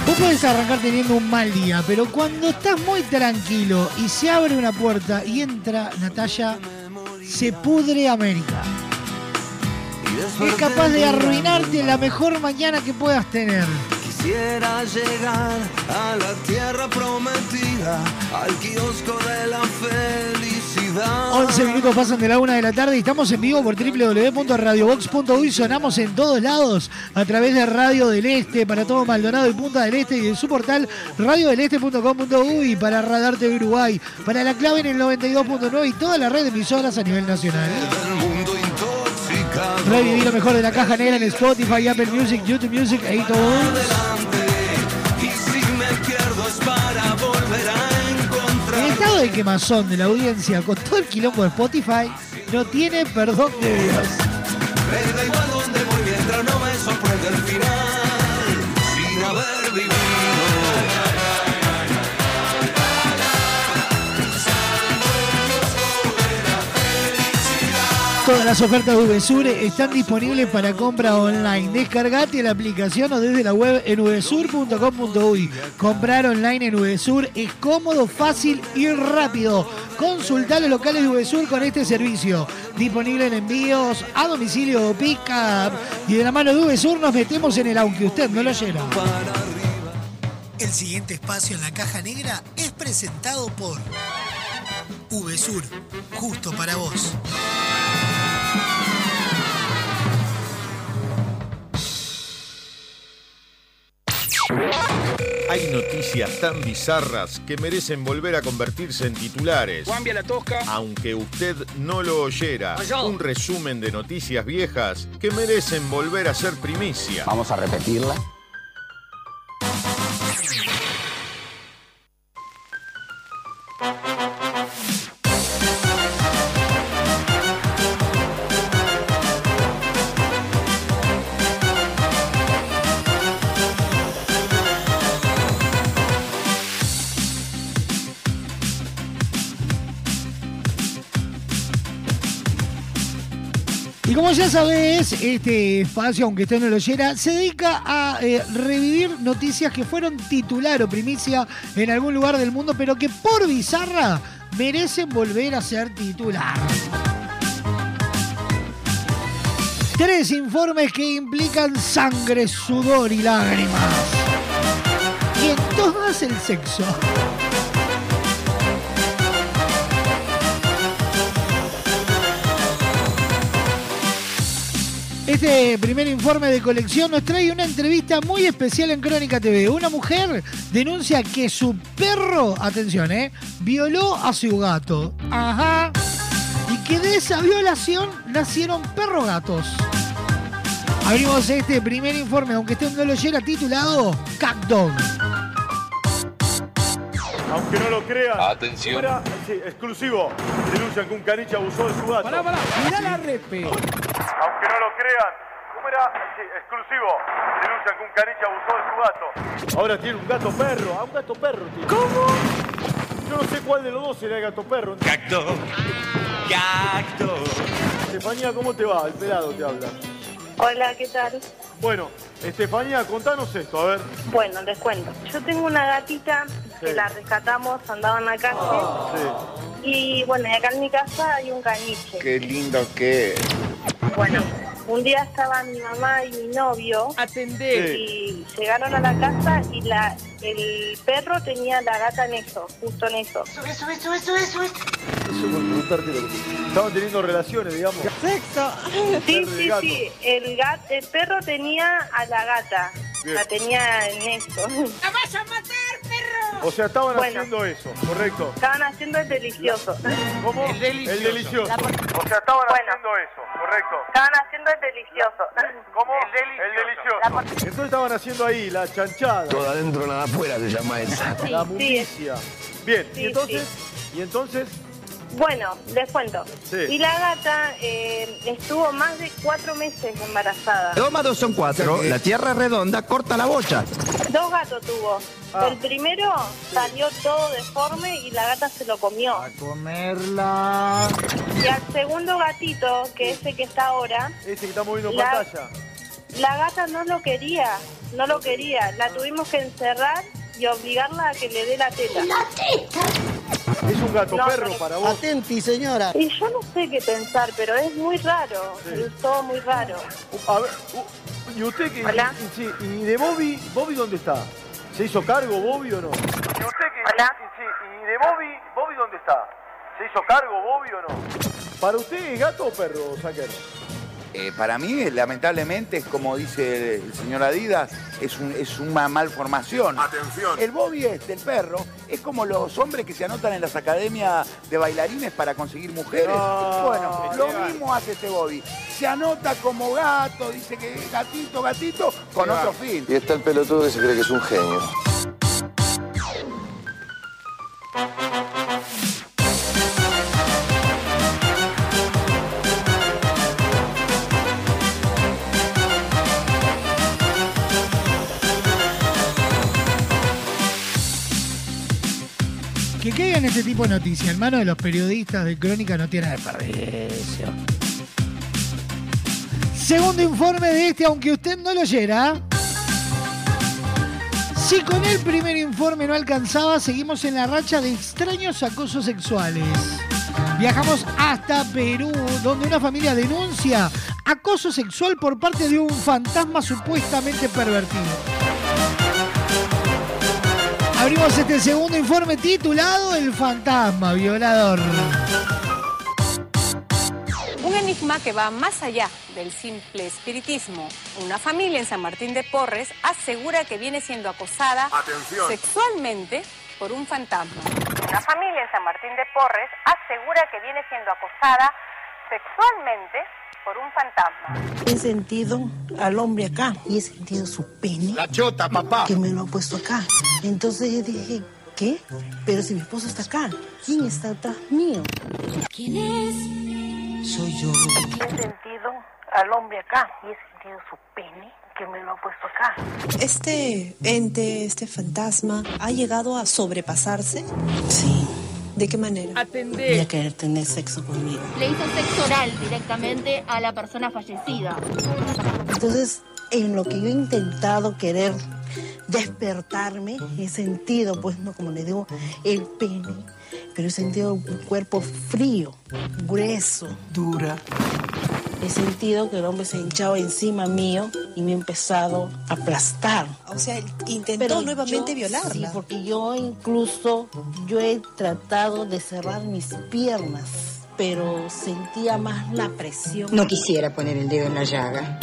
Vos podés arrancar teniendo un mal día, pero cuando estás muy tranquilo y se abre una puerta y entra Natalia, se pudre América. Es capaz de arruinarte la mejor mañana que puedas tener. Quisiera llegar a la tierra prometida, al kiosco de la felicidad. 11 minutos pasan de la una de la tarde y estamos en vivo por www.radiobox.uy. Sonamos en todos lados a través de Radio del Este para todo Maldonado y Punta del Este y en su portal radiodeleste.com.uy para Radar TV Uruguay, para la clave en el 92.9 y toda la red de emisoras a nivel nacional. Revivir lo mejor de la caja negra en Spotify, Apple Music, YouTube Music e iTunes. Y si me pierdo es para volver a encontrar. En Estados todo el quemazón de la audiencia con todo el quilombo de Spotify no tiene perdón de Dios. Todas las ofertas de VSUR están disponibles para compra online. Descargate la aplicación o desde la web en vsur.com.uy. Comprar online en VSUR es cómodo, fácil y rápido. Consultar los locales de VSUR con este servicio. Disponible en envíos a domicilio o pick-up. Y de la mano de VSUR nos metemos en el aunque usted no lo llena. El siguiente espacio en la caja negra es presentado por VSUR, justo para vos. Hay noticias tan bizarras que merecen volver a convertirse en titulares. Cambia la tosca. Aunque usted no lo oyera, un resumen de noticias viejas que merecen volver a ser primicia. Vamos a repetirla. Ya sabés, este espacio, aunque usted no lo oyera, se dedica a eh, revivir noticias que fueron titular o primicia en algún lugar del mundo, pero que por bizarra merecen volver a ser titular. Tres informes que implican sangre, sudor y lágrimas. Y en todas el sexo. Este primer informe de colección nos trae una entrevista muy especial en Crónica TV. Una mujer denuncia que su perro, atención, eh, violó a su gato. Ajá. Y que de esa violación nacieron perro gatos. Abrimos este primer informe, aunque usted no lo llega titulado Catdog. Aunque no lo crean. Atención. Sí, exclusivo. Denuncian que un caniche abusó de su gato. Pará, pará, mirá la repe. Aunque no lo crean. ¿Cómo era? Sí, exclusivo. Denuncian que un caniche abusó de su gato. Ahora tiene un gato perro. Ah, un gato perro tiene. ¿Cómo? Yo no sé cuál de los dos será el gato perro. Cacto. Cacto. Estefanía, ¿cómo te va? El pelado te habla. Hola, ¿qué tal? Bueno, Estefanía, contanos esto, a ver. Bueno, les cuento. Yo tengo una gatita que Sí. la rescatamos, andaba en la calle. Y bueno, y acá en mi casa hay un caniche. Qué lindo que es. Bueno, un día estaban mi mamá y mi novio. Atendé. Y llegaron a la casa y la el perro tenía la gata en eso, justo en eso. Eso por preguntarte lo que... Estaban teniendo relaciones, digamos. Sexo. Sí, sí, gato. sí. El, gat, el perro tenía a la gata. Bien. La tenía en eso. ¡La vas a matar, perro! O sea, estaban Bueno. haciendo eso, correcto. Estaban haciendo el delicioso. ¿Cómo? El delicioso. El O sea, estaban Bueno. haciendo eso, correcto. Estaban haciendo el delicioso. ¿Cómo? El delicioso. Entonces estaban haciendo ahí la chanchada. Todo adentro, nada afuera se llama esa. Sí, La sí. mundicia. Bien, Sí, y entonces, y entonces, Bueno, les cuento. Sí. Y la gata eh, estuvo más de cuatro meses embarazada. Dos más dos son cuatro. La tierra es redonda, corta la bocha. Dos gatos tuvo. Ah. El primero salió todo deforme y la gata se lo comió. Comerla. Y al segundo gatito, que es el que está ahora, ese que estamos viendo en La- pantalla. la gata no lo quería. No lo quería. La tuvimos que encerrar y obligarla a que le dé la teta. Es un gato No, perro para vos. Atenti, señora. Y yo no sé qué pensar, pero es muy raro. Sí. Es todo muy raro. A ver, u- ¿y usted qué? Hola. y- sí, ¿Y de Bobby? ¿Bobby dónde está? ¿Se hizo cargo Bobby o no? ¿Y usted qué? Hola. Sí, ¿Y de Bobby? ¿Bobby dónde está? ¿Se hizo cargo Bobby o no? ¿Para usted es gato o perro, Saker? Eh, para mí, lamentablemente, es como dice el señor Adidas, es, un- es una malformación. Atención. El Bobby este, el perro, es como los hombres que se anotan en las academias de bailarines para conseguir mujeres. No, bueno, lo mismo hace este Bobby. Se anota como gato, dice que es gatito, gatito, con otro fin. Y está el pelotudo que se cree que es un genio. En este tipo de noticias. En manos de los periodistas de Crónica no tiene desperdicio. Segundo informe de este, aunque usted no lo oyera. Si con el primer informe no alcanzaba, seguimos en la racha de extraños acosos sexuales. Viajamos hasta Perú, donde una familia denuncia acoso sexual por parte de un fantasma supuestamente pervertido. Abrimos este segundo informe titulado El fantasma violador. Un enigma que va más allá del simple espiritismo. Una familia en San Martín de Porres asegura que viene siendo acosada Atención. sexualmente por un fantasma. Una familia en San Martín de Porres asegura que viene siendo acosada sexualmente por un fantasma. He sentido al hombre acá y he sentido su pene. La chota, papá. Que me lo ha puesto acá. Entonces yo dije, ¿qué? Pero si mi esposo está acá, ¿quién está atrás mío? ¿Quién es? Soy yo. He sentido al hombre acá y he sentido su pene que me lo ha puesto acá. ¿Este ente, este fantasma, ha llegado a sobrepasarse? Sí. ¿De qué manera? Voy a querer tener sexo conmigo. Le hizo sexo oral directamente a la persona fallecida. Entonces, en lo que yo he intentado querer despertarme, he sentido, pues, no como le digo, el pene, pero he sentido un cuerpo frío, grueso, dura. He sentido que el hombre se hinchaba encima mío y me ha empezado a aplastar. O sea, intentó nuevamente yo- violarla. Sí, porque yo incluso, yo he tratado de cerrar mis piernas, pero sentía más la presión. No quisiera poner el dedo en la llaga.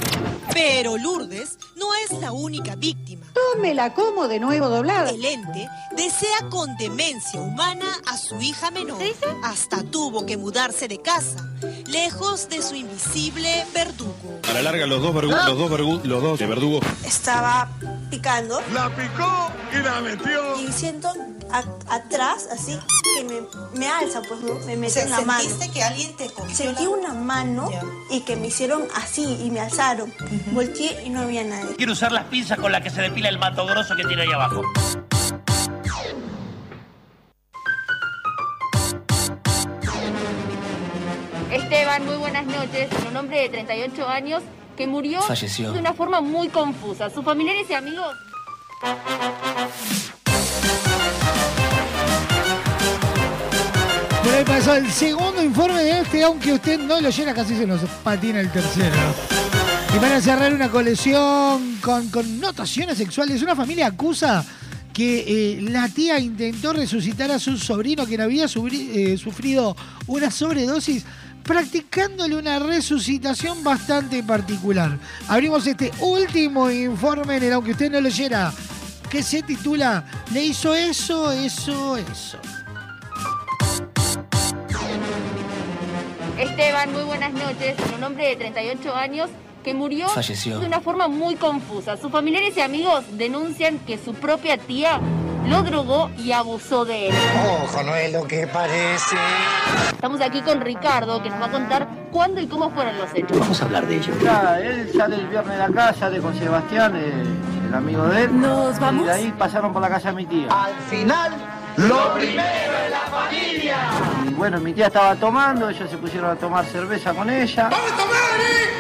Pero Lourdes no es la única víctima. Tómela como de nuevo doblada. El ente desea con demencia humana a su hija menor. Hasta tuvo que mudarse de casa, lejos de su invisible verdugo. A la larga, los dos, vergu- los dos, vergu- los dos de verdugo. Estaba picando. La picó y la metió. Y siento a- atrás, así, que me, me alza, pues ¿no? me mete Se- en la mano. ¿sentiste que alguien te cogió Sentí una mano y que me hicieron así y me alzaron. Volteé y no había nadie. Quiero usar las pinzas con las que se depila el mato grosso que tiene ahí abajo. Esteban, muy buenas noches. Un hombre de 38 años que murió Falleció. de una forma muy confusa. Sus familiares y amigos Por ahí pasó el segundo informe de este, aunque usted no lo llena, casi se nos patina el tercero. Y van a cerrar una colección con connotaciones sexuales. Una familia acusa que eh, la tía intentó resucitar a su sobrino quien había eh, sufrido una sobredosis practicándole una resucitación bastante particular. Abrimos este último informe en el aunque usted no lo oyera, que se titula Le hizo eso, eso, eso. Esteban, muy buenas noches. Un hombre de 38 años que murió Falleció. de una forma muy confusa. Sus familiares y amigos denuncian que su propia tía lo drogó y abusó de él. Ojo, no es lo que parece. Estamos aquí con Ricardo, que nos va a contar cuándo y cómo fueron los hechos. Vamos a hablar de ello. Nada, él sale el viernes de la casa de con Sebastián, eh, el amigo de él. Nos vamos. Y de ahí pasaron por la casa de mi tía. Al final, lo primero es la familia. Bueno, mi tía estaba tomando, ellos se pusieron a tomar cerveza con ella.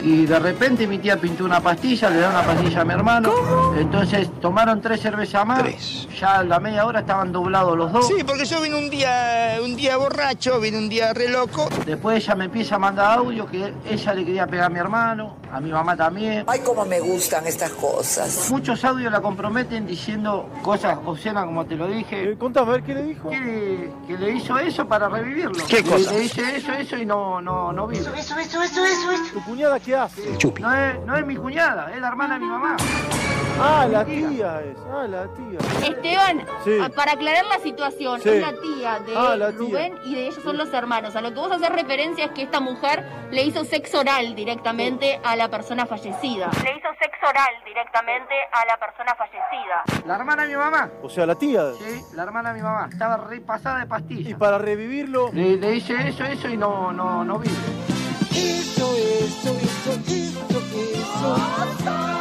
Y de repente mi tía pintó una pastilla, le da una pastilla a mi hermano. Entonces tomaron tres cervezas más. Ya a la media hora estaban doblados los dos. Sí, porque yo vine un día, un día borracho, vine un día re loco. Después ella me empieza a mandar audio que ella le quería pegar a mi hermano, a mi mamá también. Ay, cómo me gustan estas cosas. Muchos audios la comprometen diciendo cosas obscenas como te lo dije. Contá, a ver qué le dijo. Que, que le hizo eso para revivirlo. ¿Qué cosa? Le, hice eso, eso y no, no, no vive. Eso, eso, eso, eso, eso. ¿Tu cuñada qué hace? No es, no es mi cuñada, es la hermana de mi mamá. Ah, la tía es. Ah, la tía. Esteban, Sí. a- para aclarar la situación, Sí. es la tía de Ah, la tía. Rubén y de ellos son los hermanos. A lo que vos haces referencia es que esta mujer le hizo sexo oral directamente a la persona fallecida. Le hizo sexo oral directamente a la persona fallecida. La hermana de mi mamá. O sea, la tía. Sí, la hermana de mi mamá. Estaba repasada de pastillas. Y para revivirlo. Le, le hice eso, eso y no, no, no vive. Eso, eso, eso, eso, eso.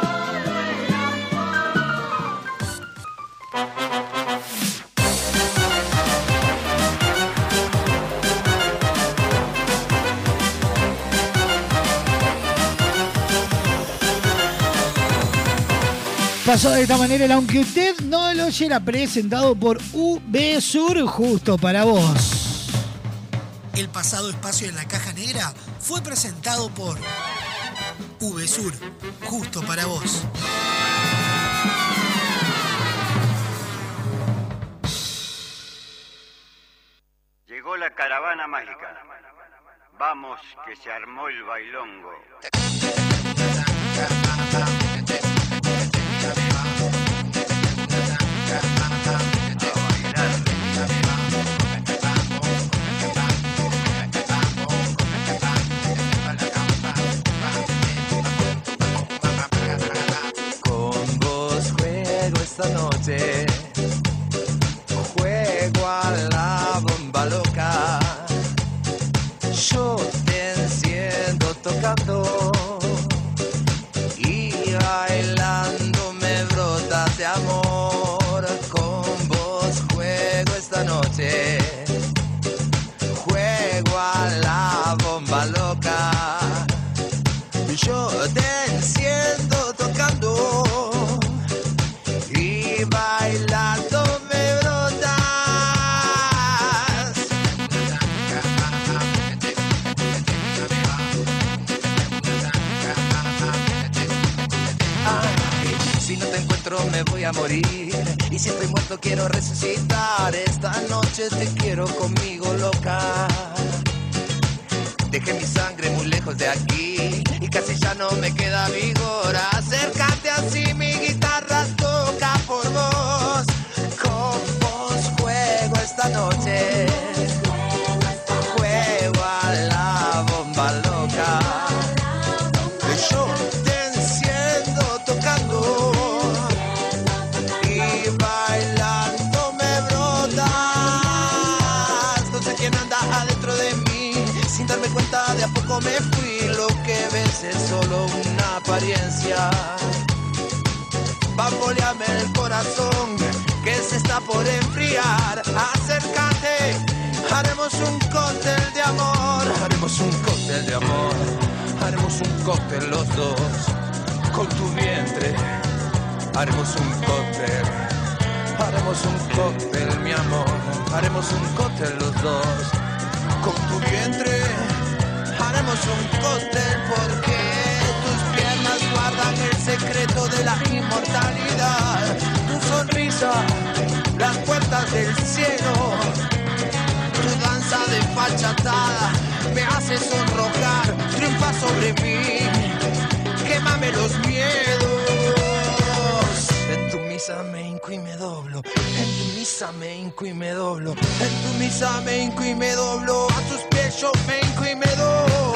pasó de esta manera aunque usted no lo oyera presentado por UB Sur justo para vos. El pasado espacio en la caja negra fue presentado por UB Sur justo para vos. Llegó la caravana mágica. Vamos, que se armó el bailongo. Con vos juego esta noche, juego a la Yo te enciendo tocando muerto quiero resucitar. Esta noche te quiero conmigo loca. Dejé mi sangre muy lejos de aquí y casi ya no me queda vigor. Acércate así, una apariencia. Bamboleame el corazón que se está por enfriar. Acércate, haremos un cóctel de amor. Haremos un cóctel de amor. Haremos un cóctel los dos con tu vientre. Haremos un cóctel. Haremos un cóctel, mi amor. Haremos un cóctel los dos con tu vientre. Haremos un cóctel porque guardan el secreto de la inmortalidad. Tu sonrisa, las puertas del cielo. Tu danza de fachatada me hace sonrojar. Triunfa sobre mí. Quémame los miedos. En tu misa me hinco y me doblo. En tu misa me hinco y me doblo. En tu misa me hinco y me doblo. A tus pies yo me hinco y me doblo.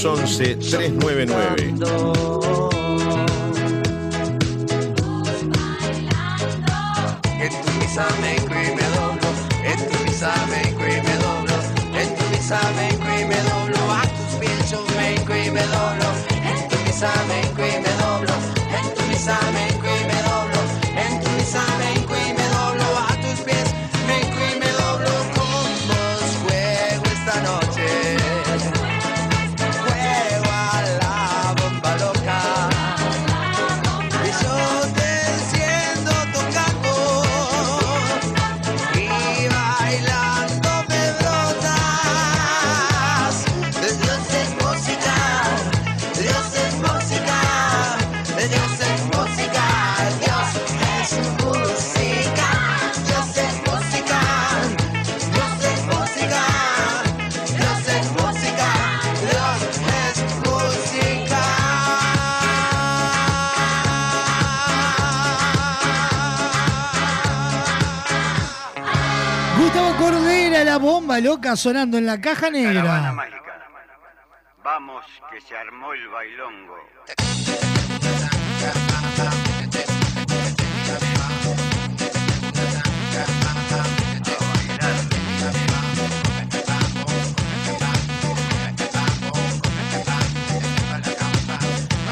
097-311-399. Sonando en la caja negra. Vamos que se armó el bailongo.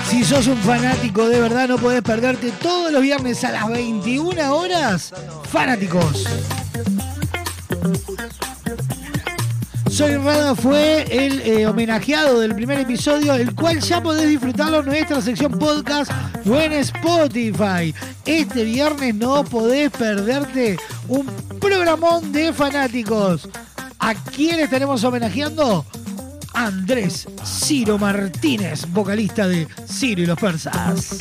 Si sos un fanático de verdad no podés perderte todos los viernes a las 21 horas, fanáticos. Soy Rada fue el eh, homenajeado del primer episodio, el cual ya podés disfrutarlo en nuestra sección podcast o en Spotify. Este viernes no podés perderte un programón de fanáticos. ¿A quién estaremos homenajeando? Andrés Ciro Martínez, vocalista de Ciro y los Persas.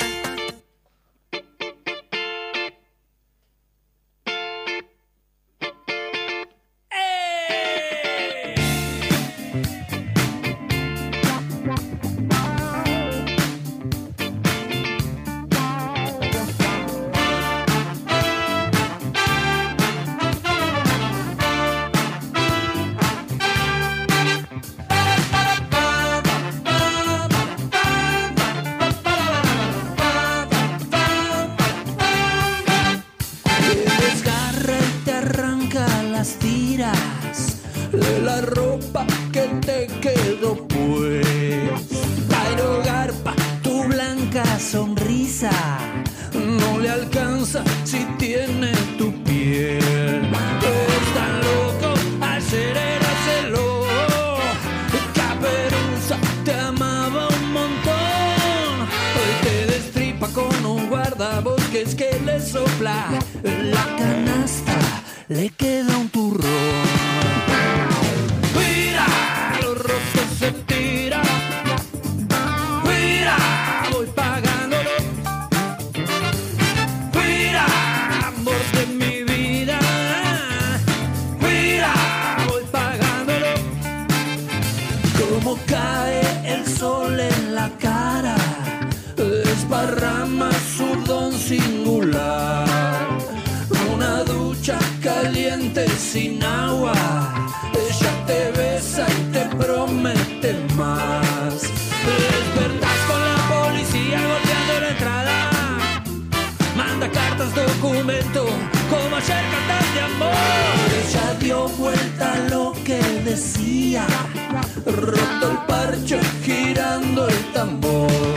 roto el parcho girando el tambor.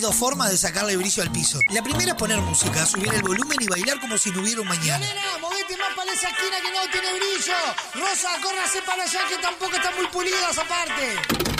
Dos formas de sacarle brillo al piso. La primera es poner música, subir el volumen y bailar como si no hubiera un mañana. Nena, movete más para esa esquina que no tiene brillo. Rosa, córrase para allá que tampoco está muy pulida esa parte.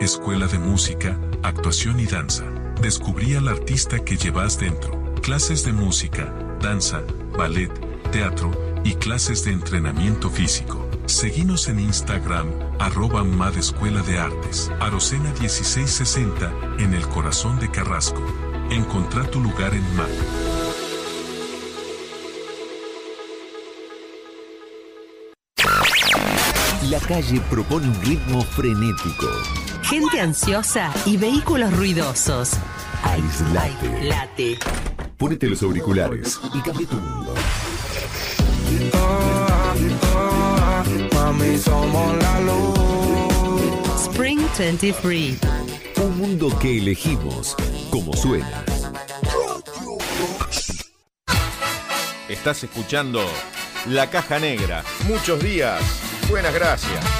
Escuela de Música, Actuación y Danza. Descubrí al artista que llevas dentro. Clases de música, danza, ballet, teatro y clases de entrenamiento físico. Seguinos en Instagram, arroba MAD Escuela de Artes. Arocena 1660, en el corazón de Carrasco. Encontrá tu lugar en MAD. La calle propone un ritmo frenético. Gente ansiosa y vehículos ruidosos. Aislate. Late. Ponete los auriculares y cambia tu mundo. Spring 23. Un mundo que elegimos como suena. Estás escuchando La Caja Negra. Muchos días. Buenas gracias.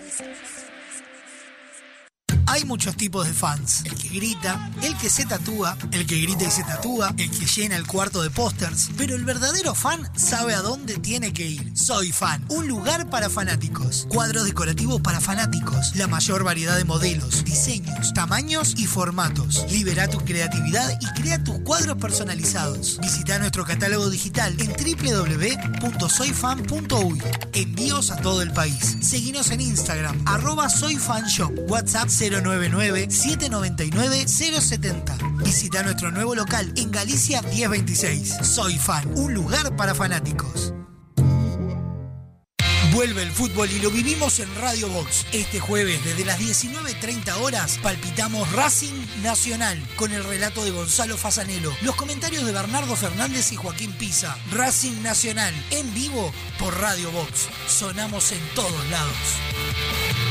Hay muchos tipos de fans. El que grita, el que se tatúa, el que grita y se tatúa, el que llena el cuarto de pósters. Pero el verdadero fan sabe a dónde tiene que ir. Soy fan, un lugar para fanáticos. Cuadros decorativos para fanáticos. La mayor variedad de modelos, diseños, tamaños y formatos. Libera tu creatividad y crea tus cuadros personalizados. Visita nuestro catálogo digital en www.soyfan.uy. Envíos a todo el país. Seguinos en Instagram, arroba soyfanshop, WhatsApp 099-799-070. Visita nuestro nuevo local en Galicia 1026. Soy Fan, un lugar para fanáticos. Vuelve el fútbol y lo vivimos en Radio Box. Este jueves, desde las 19.30 horas, palpitamos Racing Nacional con el relato de Gonzalo Fasanelo, los comentarios de Bernardo Fernández y Joaquín Pisa. Racing Nacional, en vivo por Radio Box. Sonamos en todos lados.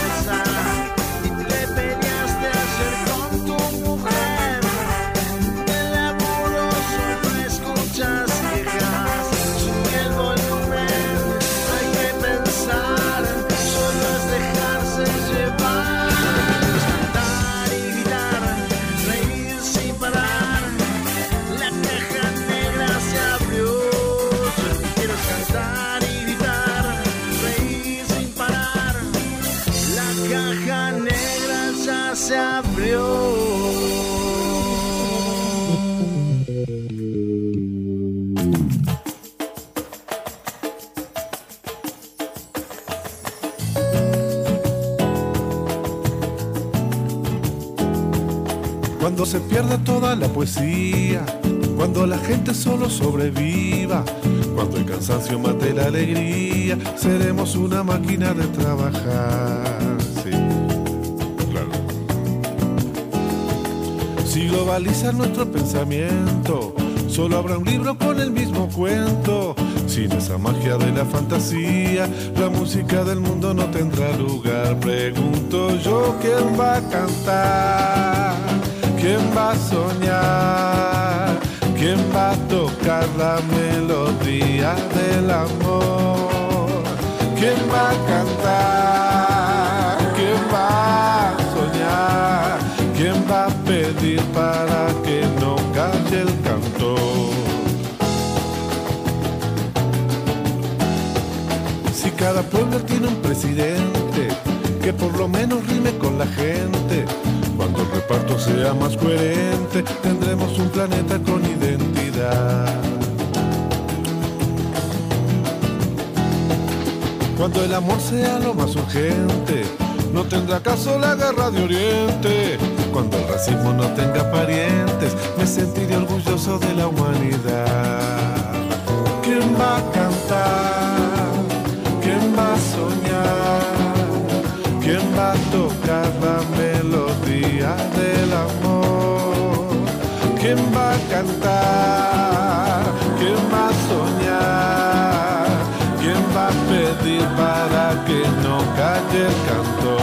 Cuando se pierda toda la poesía, cuando la gente solo sobreviva, cuando el cansancio mate la alegría, seremos una máquina de trabajar. Si globalizan nuestro pensamiento, solo habrá un libro con el mismo cuento. Sin esa magia de la fantasía, la música del mundo no tendrá lugar. Pregunto yo quién va a cantar, quién va a soñar, quién va a tocar la melodía del amor, quién va a cantar, para que no calle el cantor. Si cada pueblo tiene un presidente que por lo menos rime con la gente, cuando el reparto sea más coherente, tendremos un planeta con identidad. Cuando el amor sea lo más urgente, no tendrá caso la guerra de Oriente. Cuando el racismo no tenga parientes, me sentiré orgulloso de la humanidad. ¿Quién va a cantar? ¿Quién va a soñar? ¿Quién va a tocar la melodía del amor? ¿Quién va a cantar? ¿Quién va a soñar? ¿Quién va a pedir para que no calle el cantor?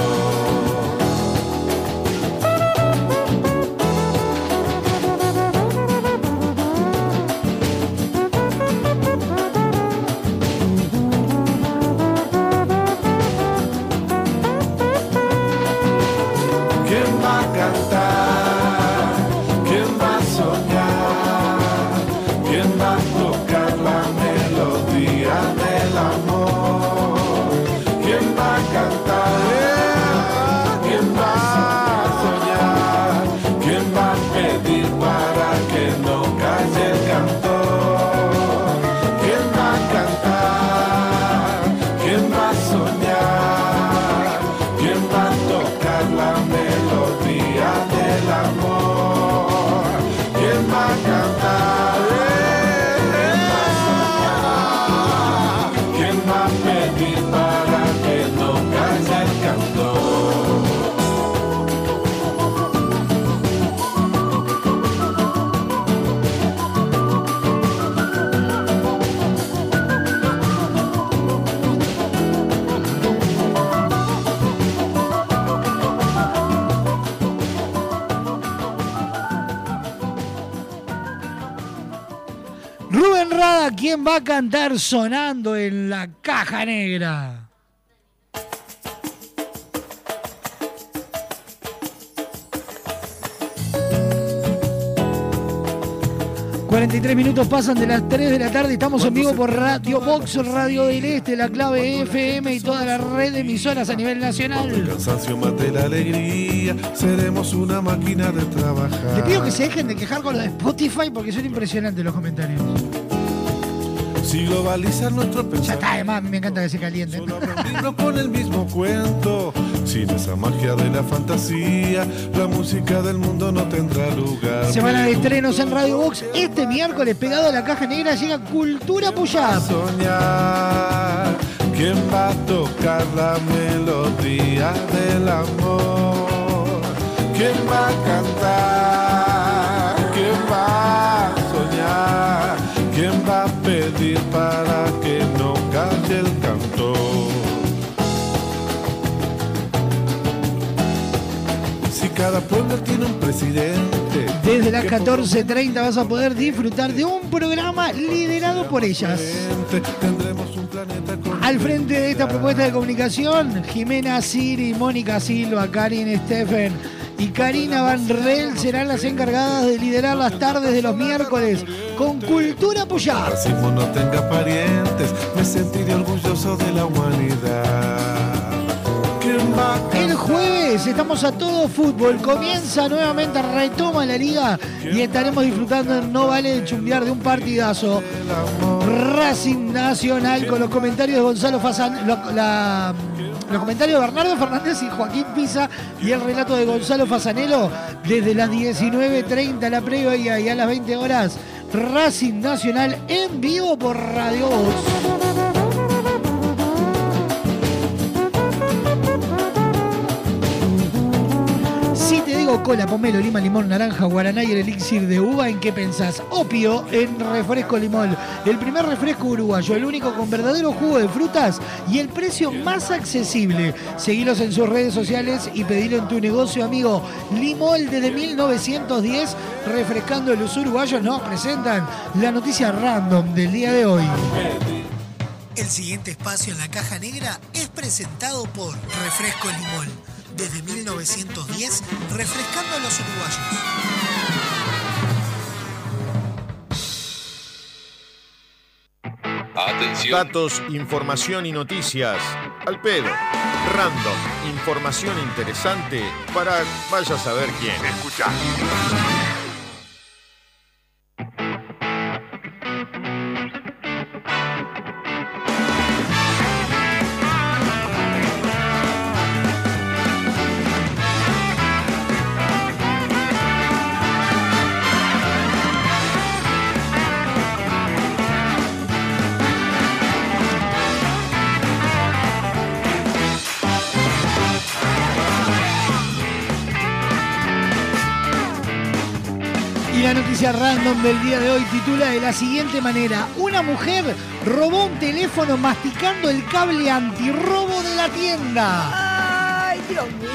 Va a cantar sonando en la caja negra? ...43 minutos pasan de las 3 de la tarde... ...estamos en vivo por Radio Box, Radio del Este... ...la clave FM y toda la red de emisoras a nivel nacional... El cansancio mate la alegría, seremos una máquina de trabajar. Le pido que se dejen de quejar con lo de Spotify... ...porque son impresionantes los comentarios... Si globalizar nuestro Ya pensamiento. está, además me encanta que se calienten. libro con el mismo cuento. Sin esa magia de la fantasía, la música del mundo no tendrá lugar. Semana de estrenos en Radio Box. Este miércoles, pegado a la caja negra, llega Cultura Puyap. Soñar, ¿quién va a tocar la melodía del amor? ¿Quién va a cantar? Para que no calle el canto. Si cada pueblo tiene un presidente. Desde las 14.30 vas a poder disfrutar de un programa liderado por ellas. Al frente de esta propuesta de comunicación, Jimena Siri, Mónica Silva, Karin Steffen y Karina Van Rel serán las encargadas de liderar las tardes de los miércoles con Cultura racismo no tenga parientes, me sentiré orgulloso de la humanidad. ¿Quién va a El jueves estamos a todo fútbol, comienza nuevamente, retoma la liga y estaremos disfrutando en No Vale de Chumbear de un partidazo. Racing Nacional con los comentarios de Gonzalo Fazan, la- los comentarios de Bernardo Fernández y Joaquín Pisa y el relato de Gonzalo Fasanelo desde las 19.30 la previa y a las 20 horas Racing Nacional en vivo por Radio Voz. Cola, pomelo, lima, limón, naranja, guaraná y el elixir de uva, ¿en qué pensás? Opio en refresco limón. El primer refresco uruguayo, el único con verdadero jugo de frutas y el precio más accesible. Seguilos en sus redes sociales y pedilo en tu negocio, amigo. Limol desde 1910, refrescando los uruguayos, nos presentan la noticia random del día de hoy. El siguiente espacio en la caja negra es presentado por Refresco Limón. Desde 1910, refrescando a los uruguayos. Datos, información y noticias. Al pedo. Random. Información interesante para vaya a saber quién. Escucha. La noticia random del día de hoy titula de la siguiente manera. Una mujer robó un teléfono masticando el cable antirrobo de la tienda. ¡Ay, Dios mío!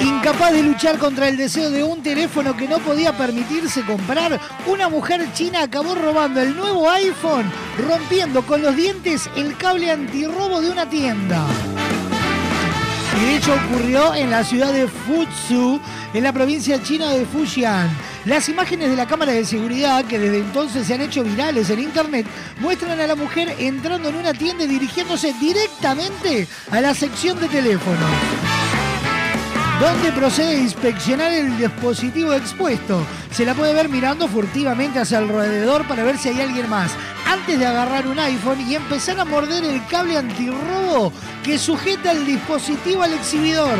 Incapaz de luchar contra el deseo de un teléfono que no podía permitirse comprar, una mujer china acabó robando el nuevo iPhone, rompiendo con los dientes el cable antirrobo de una tienda. De hecho ocurrió en la ciudad de Fuzhou, en la provincia china de Fujian. Las imágenes de la cámara de seguridad, que desde entonces se han hecho virales en internet, muestran a la mujer entrando en una tienda y dirigiéndose directamente a la sección de teléfonos donde procede a inspeccionar el dispositivo expuesto. Se la puede ver mirando furtivamente hacia alrededor para ver si hay alguien más, antes de agarrar un iPhone y empezar a morder el cable antirrobo que sujeta el dispositivo al exhibidor.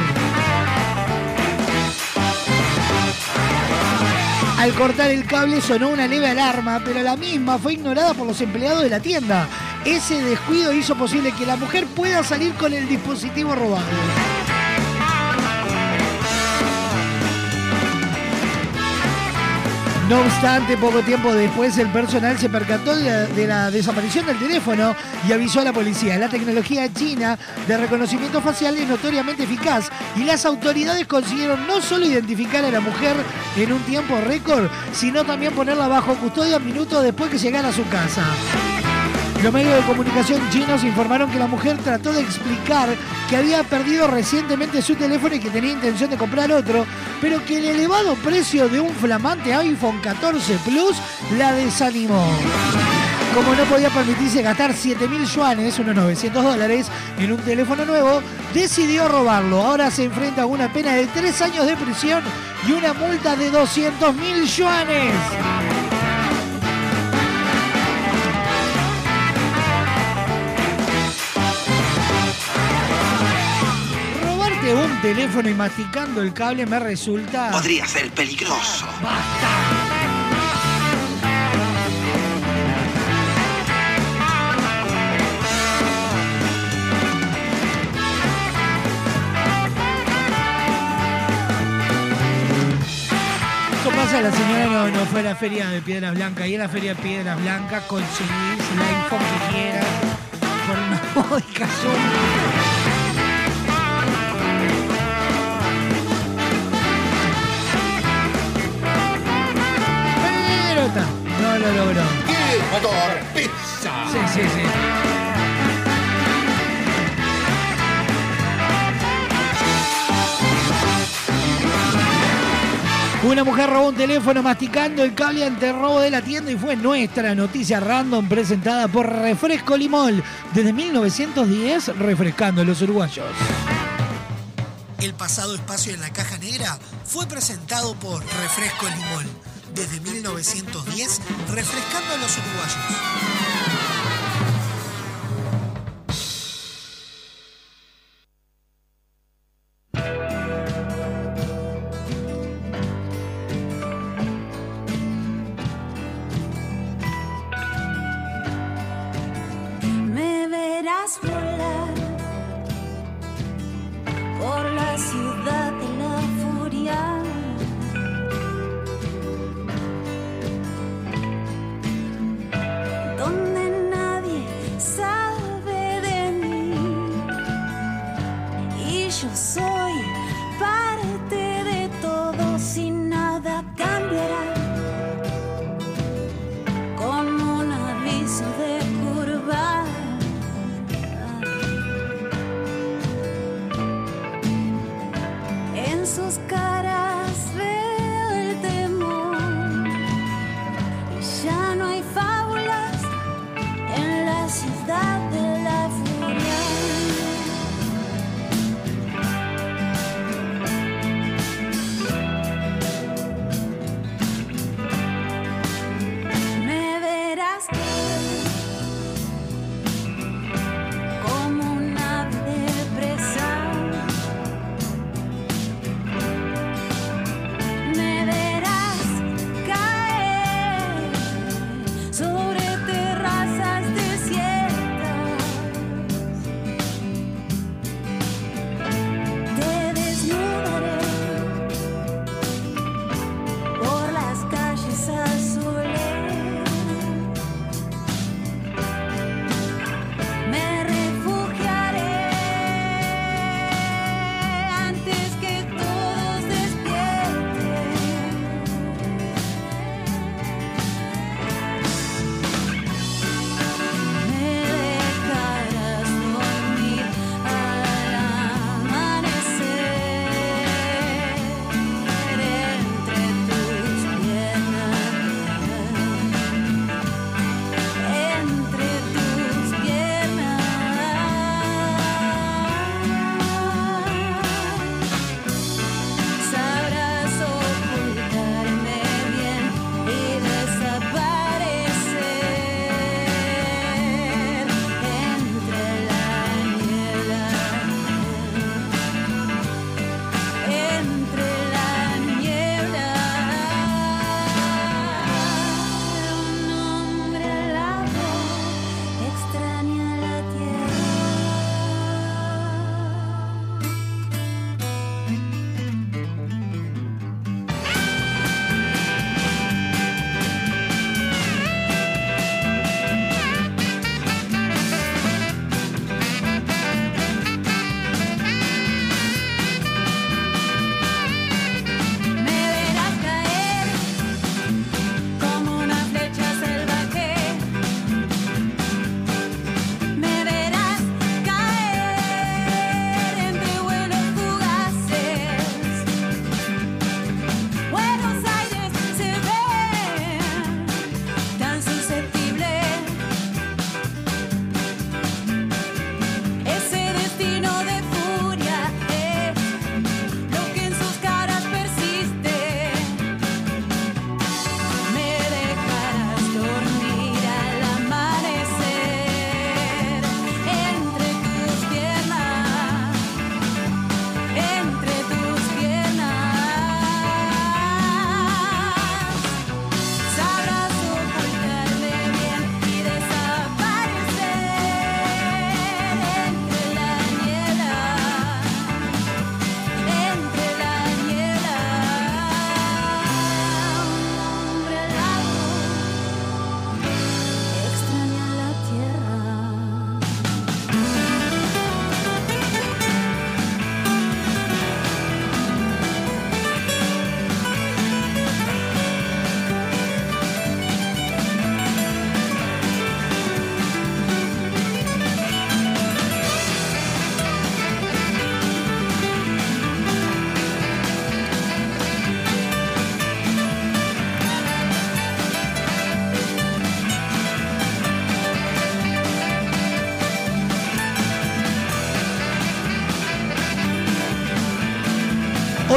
Al cortar el cable sonó una leve alarma, pero la misma fue ignorada por los empleados de la tienda. Ese descuido hizo posible que la mujer pueda salir con el dispositivo robado. No obstante, poco tiempo después el personal se percató de la, de la desaparición del teléfono y avisó a la policía. La tecnología china de reconocimiento facial es notoriamente eficaz y las autoridades consiguieron no solo identificar a la mujer en un tiempo récord, sino también ponerla bajo custodia minutos después que llegara a su casa. Los medios de comunicación chinos informaron que la mujer trató de explicar que había perdido recientemente su teléfono y que tenía intención de comprar otro, pero que el elevado precio de un flamante iPhone 14 Plus la desanimó. Como no podía permitirse gastar 7.000 yuanes, unos 900 dólares, en un teléfono nuevo, decidió robarlo. Ahora se enfrenta a una pena de 3 años de prisión y una multa de 200.000 yuanes. Un teléfono y masticando el cable me resulta... Podría ser peligroso. no, no fue la feria de Piedras Blancas. Y en la feria de Piedras Blancas conseguís el iPhone que quieras por una módica suma. No lo logró. motor, pizza. Sí, sí, sí. Una mujer robó un teléfono masticando el cable ante el robo de la tienda y fue nuestra noticia random presentada por Refresco Limol. Desde 1910, refrescando a los uruguayos. El pasado espacio en la caja negra fue presentado por Refresco Limón. Desde 1910, refrescando a los uruguayos.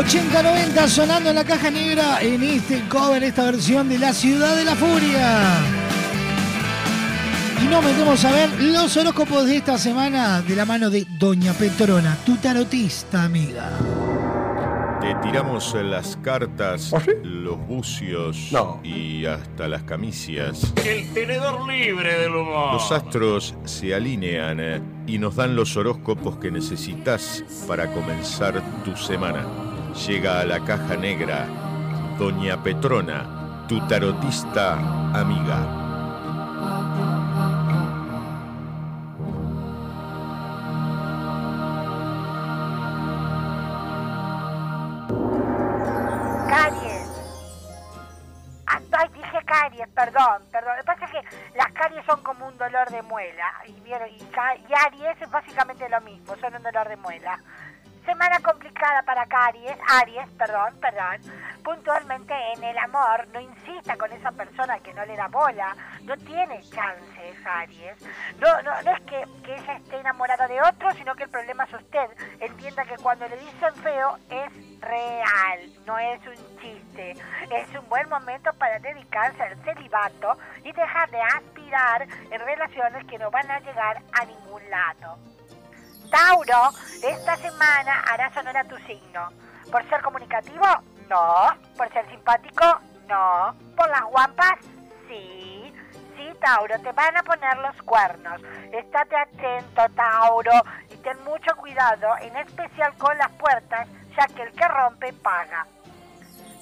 80-90 sonando en la caja negra en este cover, esta versión de La Ciudad de la Furia. Y nos metemos a ver los horóscopos de esta semana de la mano de Doña Petrona, tu tarotista amiga. Te tiramos las cartas, los bucios y hasta las camicias. El tenedor libre del humor. Los astros se alinean eh, y nos dan los horóscopos que necesitas para comenzar tu semana. Llega a la caja negra Doña Petrona, tu tarotista amiga. Caries. Ah, dije caries, perdón, perdón. Lo que pasa es que las caries son como un dolor de muela. Y, y, y Aries es básicamente lo mismo, son un dolor de muela. Semana complicada para Caries, Aries, perdón, perdón. Puntualmente en el amor, no insista con esa persona que no le da bola. No tiene chances, Aries. No, no, no es que, que ella esté enamorada de otro, sino que el problema es usted. Entienda que cuando le dicen feo es real, no es un chiste. Es un buen momento para dedicarse al celibato y dejar de aspirar en relaciones que no van a llegar a ningún lado. Tauro, esta semana harás honor a tu signo. ¿Por ser comunicativo? No. ¿Por ser simpático? No. ¿Por las guampas? Sí. Sí, Tauro, te van a poner los cuernos. Estate atento, Tauro, y ten mucho cuidado, en especial con las puertas, ya que el que rompe paga.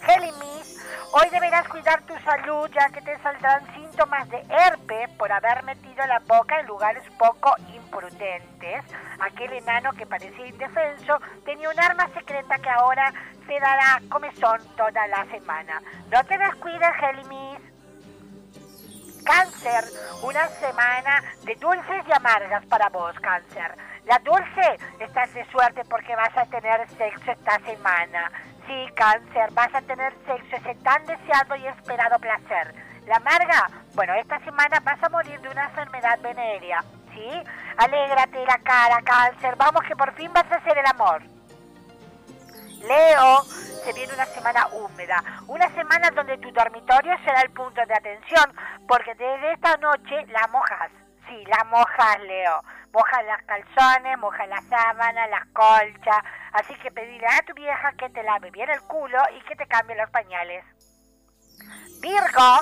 Géminis, hoy deberás cuidar tu salud ya que te saldrán síntomas de herpes por haber metido la boca en lugares poco imprudentes. Aquel enano que parecía indefenso tenía un arma secreta que ahora te dará comezón toda la semana. No te descuides, Géminis. Cáncer, una semana de dulces y amargas para vos, Cáncer. La dulce, estás de suerte porque vas a tener sexo esta semana. Sí, Cáncer, vas a tener sexo, ese tan deseado y esperado placer. La amarga, bueno, esta semana vas a morir de una enfermedad venérea. ¿Sí? Alégrate la cara, Cáncer. Vamos que por fin vas a hacer el amor. Leo, se viene una semana húmeda, una semana donde tu dormitorio será el punto de atención, porque desde esta noche la mojas. Sí, la mojas, Leo. Mojas las calzones, mojas la sábana, las colchas. Así que pedile a tu vieja que te lave bien el culo y que te cambie los pañales. Virgo,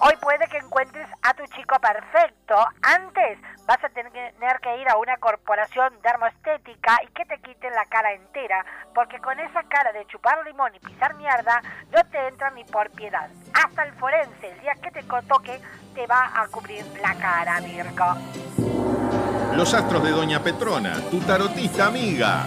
hoy puede que encuentres a tu chico perfecto. Antes vas a tener que ir a una corporación dermoestética y que te quiten la cara entera, porque con esa cara de chupar limón y pisar mierda no te entra ni por piedad. Hasta el forense, el día que te toque, te va a cubrir la cara, Virgo. Los astros de Doña Petrona, tu tarotista amiga.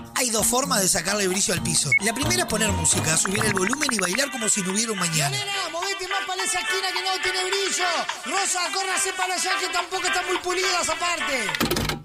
Dos formas de sacarle brillo al piso. La primera es poner música, subir el volumen y bailar como si no hubiera un mañana. movete más para esa esquina que no tiene brillo. Rosa, córrase para allá que tampoco está muy pulida esa parte.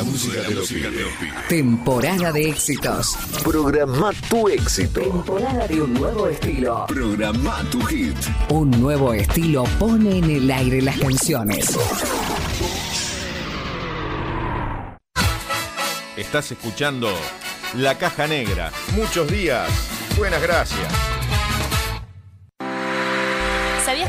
la música te lo pide. Temporada de éxitos. Programa tu éxito. Temporada de un nuevo estilo. Programa tu hit. Un nuevo estilo pone en el aire las canciones. Estás escuchando La Caja Negra. Muchos días. Buenas gracias.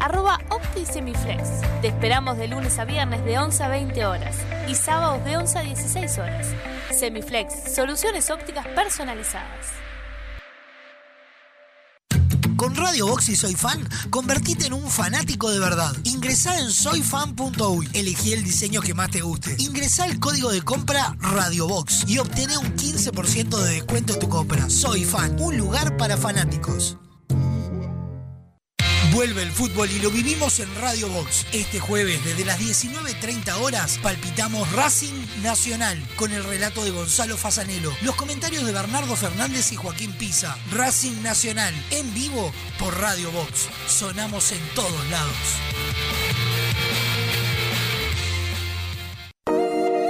arroba OptiSemiflex. Te esperamos de lunes a viernes de 11 a 20 horas y sábados de 11 a 16 horas. Semiflex, soluciones ópticas personalizadas. Con Radio Box y Soy Fan, convertite en un fanático de verdad. Ingresá en soyfan.uy, elegí el diseño que más te guste. Ingresá el código de compra Radio Box y obtené un 15% de descuento en tu compra. Soy Fan, un lugar para fanáticos. Vuelve el fútbol y lo vivimos en Radio Box. Este jueves, desde las 19.30 horas, palpitamos Racing Nacional con el relato de Gonzalo Fasanelo, los comentarios de Bernardo Fernández y Joaquín Pisa. Racing Nacional, en vivo por Radio Box. Sonamos en todos lados.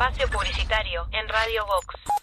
Espacio publicitario en Radio Vox.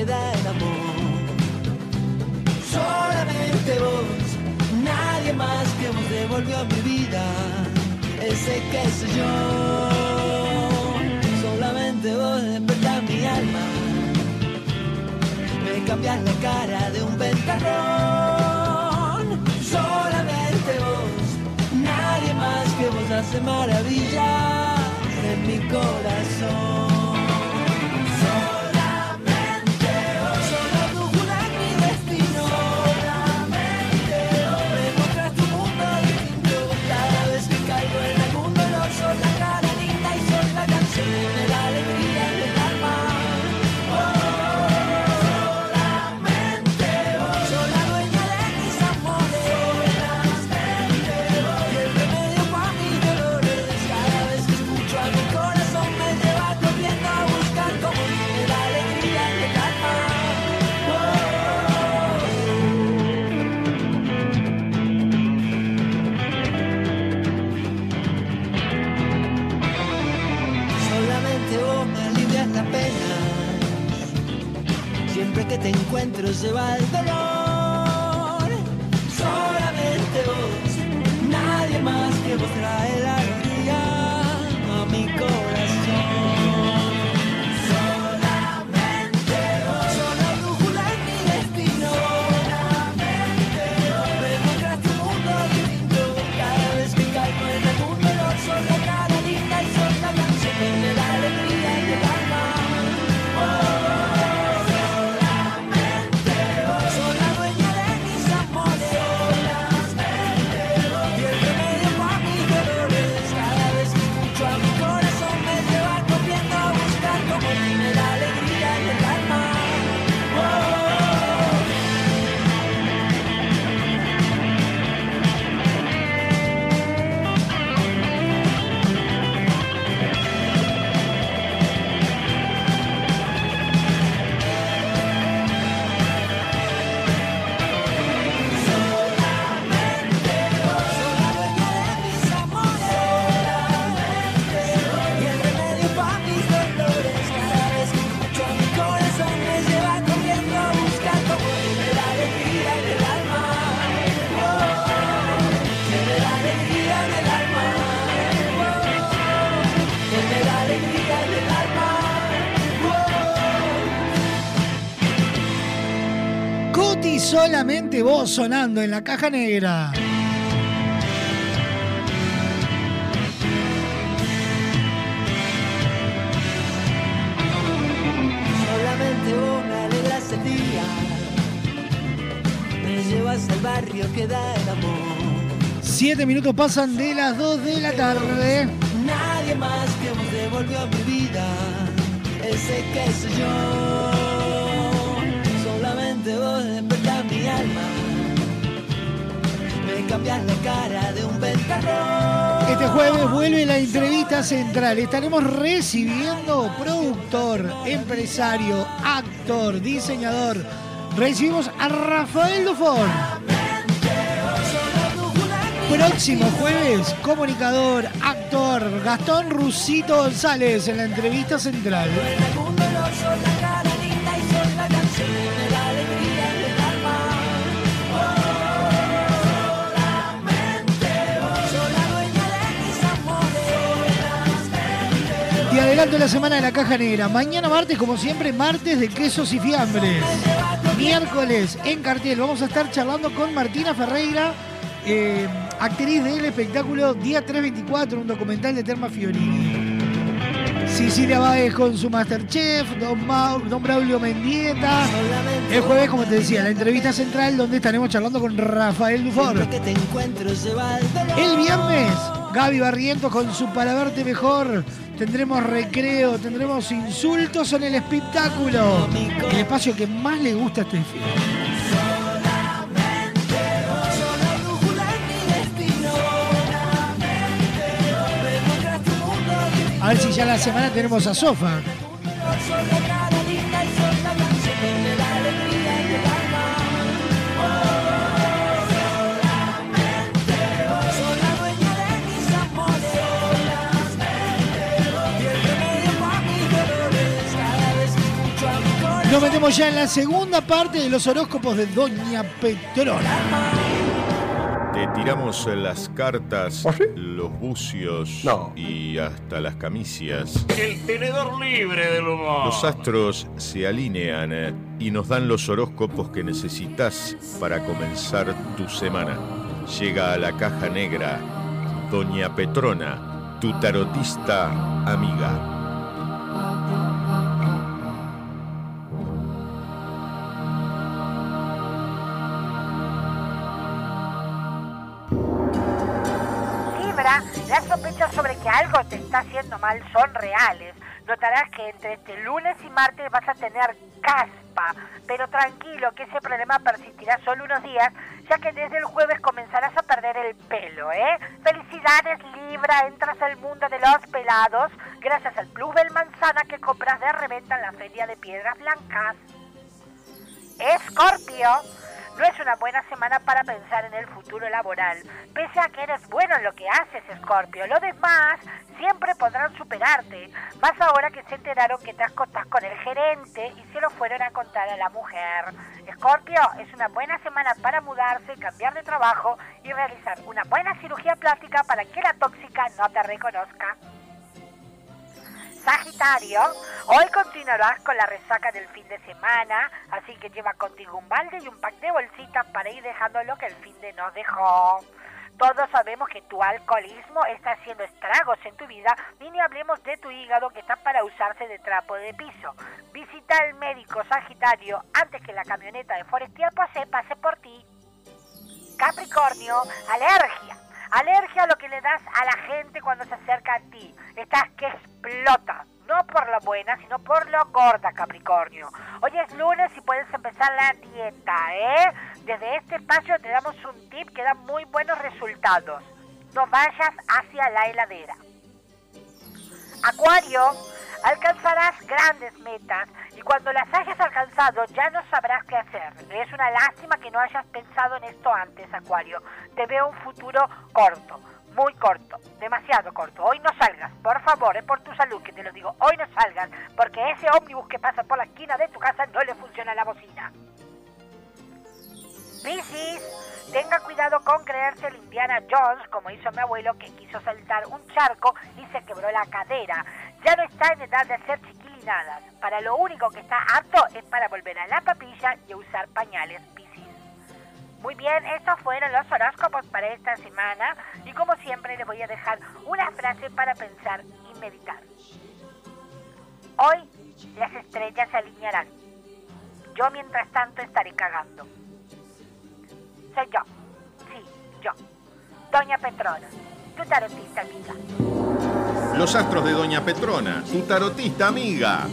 Al barrio que da el amor. Solamente vos, nadie más que vos devolvió mi vida ese que soy yo. Solamente vos despertás mi alma, me cambias la cara de un ventarrón. Solamente vos, nadie más que vos hace maravillas en mi corazón. Encuentro se va solamente vos sonando en la caja negra. Solamente vos me alegras el día. Me llevas al barrio que da el amor. Siete minutos pasan de las 2 de la tarde. Nadie más que vos devolvió a mi vida ese que soy yo. Cambias la cara de un ventarrón. Este jueves vuelve la entrevista central. Estaremos recibiendo productor, empresario, actor, diseñador. Recibimos a Rafael Dufón. Próximo jueves, comunicador, actor, Gastón Rusito González en la entrevista central. Adelanto la semana de la caja negra. Mañana martes, como siempre, martes de quesos y fiambres. Miércoles en cartel vamos a estar charlando con Martina Ferreira, eh, actriz del espectáculo Día 324, un documental de Terma Fiorini. Cecilia Báez con su Masterchef, Don, Mau- Don Braulio Mendieta. El jueves, como te decía, la entrevista central donde estaremos charlando con Rafael dolor. El viernes, Gaby Barrientos con su Para Verte Mejor. Tendremos recreo, tendremos insultos en el espectáculo. El espacio que más le gusta a este. A ver si ya la semana tenemos a Sofa. Nos metemos ya en la segunda parte de los horóscopos de Doña Petrona. Te tiramos las cartas, los bucios y hasta las camicias. El tenedor libre del humor. Los astros se alinean eh, y nos dan los horóscopos que necesitas para comenzar tu semana. Llega a la caja negra Doña Petrona, tu tarotista amiga. Algo te está haciendo mal son reales. Notarás que entre este lunes y martes vas a tener caspa, pero tranquilo que ese problema persistirá solo unos días, ya que desde el jueves comenzarás a perder el pelo, ¿eh? Felicidades Libra, entras al mundo de los pelados gracias al Plus del Manzana que compras de reventa en la Feria de Piedras Blancas. Escorpio, No es una buena semana para pensar en el futuro laboral, pese a que eres bueno en lo que haces, Scorpio. Los demás siempre podrán superarte, más ahora que se enteraron que te acostás con el gerente y se lo fueron a contar a la mujer. Scorpio, es una buena semana para mudarse, cambiar de trabajo y realizar una buena cirugía plástica para que la tóxica no te reconozca. Sagitario, hoy continuarás con la resaca del fin de semana, así que lleva contigo un balde y un pack de bolsitas para ir dejando lo que el fin de nos dejó. Todos sabemos que tu alcoholismo está haciendo estragos en tu vida y ni hablemos de tu hígado que está para usarse de trapo de piso. Visita al médico Sagitario antes que la camioneta de Forestier pase, pase por ti. Capricornio, alergia. Alergia a lo que le das a la gente cuando se acerca a ti. Estás que explota. No por lo buena, sino por lo gorda, Capricornio. Hoy es lunes y puedes empezar la dieta, ¿eh? Desde este espacio te damos un tip que da muy buenos resultados. No vayas hacia la heladera. Acuario, alcanzarás grandes metas y cuando las hayas alcanzado ya no sabrás qué hacer. Es una lástima que no hayas pensado en esto antes, Acuario. Te veo un futuro corto, muy corto, demasiado corto. Hoy no salgas, por favor, es por tu salud que te lo digo. Hoy no salgas, porque ese ómnibus que pasa por la esquina de tu casa no le funciona la bocina. Piscis, tenga cuidado con creerse el Indiana Jones, como hizo mi abuelo que quiso saltar un charco y se quebró la cadera. Ya no está en edad de hacer chiquilinadas. Para lo único que está apto es para volver a la papilla y usar pañales Piscis. Muy bien, estos fueron los horóscopos para esta semana y como siempre les voy a dejar una frase para pensar y meditar. Hoy las estrellas se alinearán. Yo mientras tanto estaré cagando. Yo. Sí, yo. Doña Petrona, tu tarotista amiga. Los astros de Doña Petrona, tu tarotista amiga.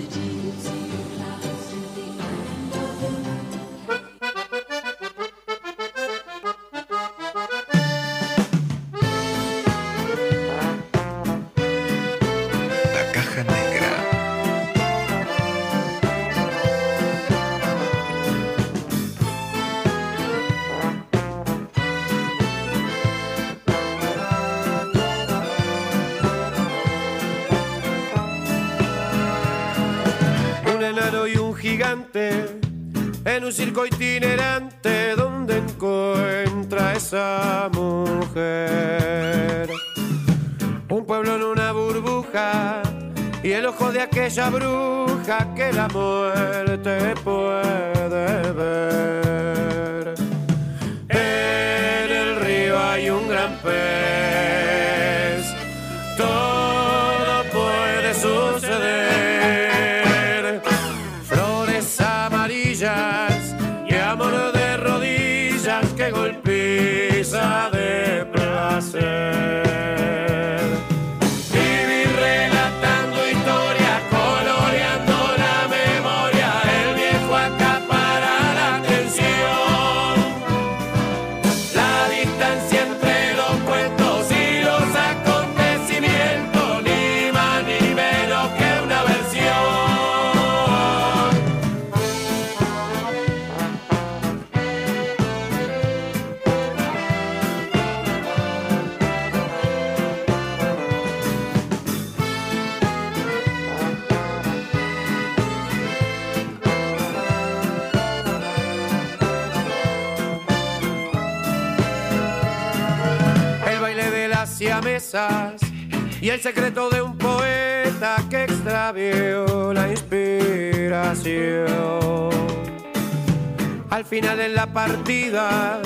Partida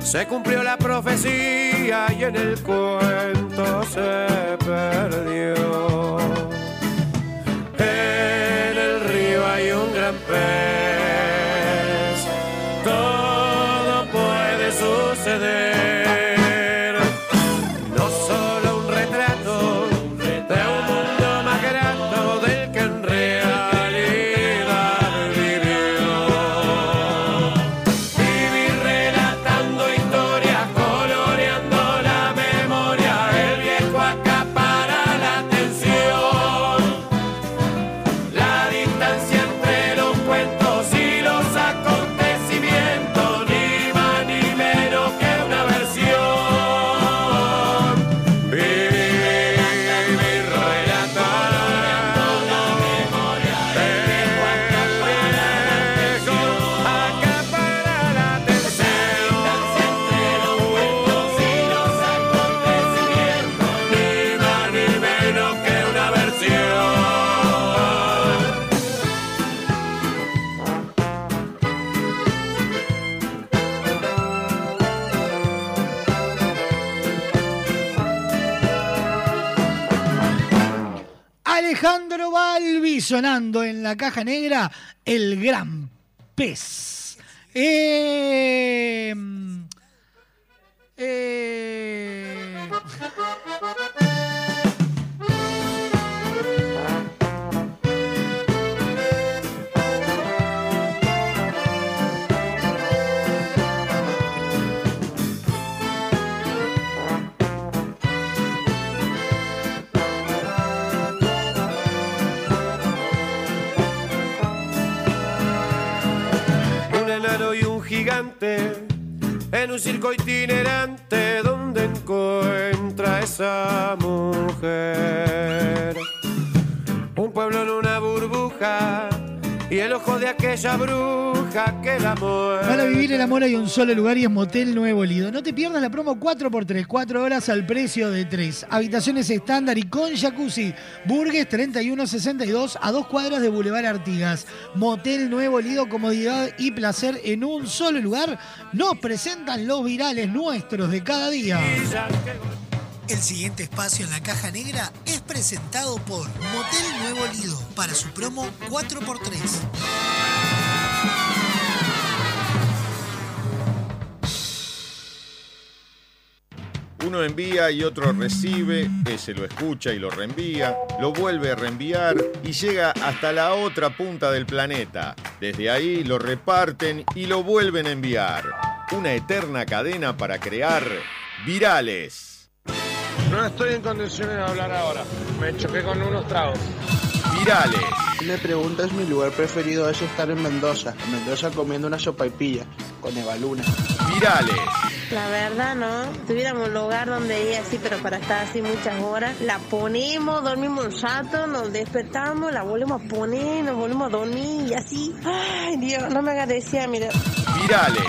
se cumplió la profecía y en el cuento se perdió. Sonando en la caja negra, el gran pez. Itinerante donde encuentra esa mujer. Un pueblo en una burbuja y el ojo de aquella bruja que la muere. Para vivir el amor hay un solo lugar y es Motel Nuevo Lido. No te pierdas la promo 4x3, 4 horas al precio de 3. Habitaciones estándar y con jacuzzi. Burgues 3162 a dos cuadras de Boulevard Artigas. Motel Nuevo Lido, comodidad y placer en un solo lugar. Nos presentan los virales nuestros de cada día. El siguiente espacio en la caja negra es presentado por Motel Nuevo Lido para su promo 4x3. Uno envía y otro recibe, ese lo escucha y lo reenvía, lo vuelve a reenviar y llega hasta la otra punta del planeta. Desde ahí lo reparten y lo vuelven a enviar. Una eterna cadena para crear virales. No estoy en condiciones de hablar ahora. Me choqué con unos tragos. Virales. Si me preguntas, mi lugar preferido es estar en Mendoza. En Mendoza comiendo una sopa y pilla con Eva Luna. Virales. La verdad, ¿no? Tuviéramos un lugar donde ir así, pero para estar así muchas horas. La ponemos, dormimos un rato, nos despertamos, la volvemos a poner, nos volvemos a dormir y así. Ay, Dios, no me agradecía, mira. Virales.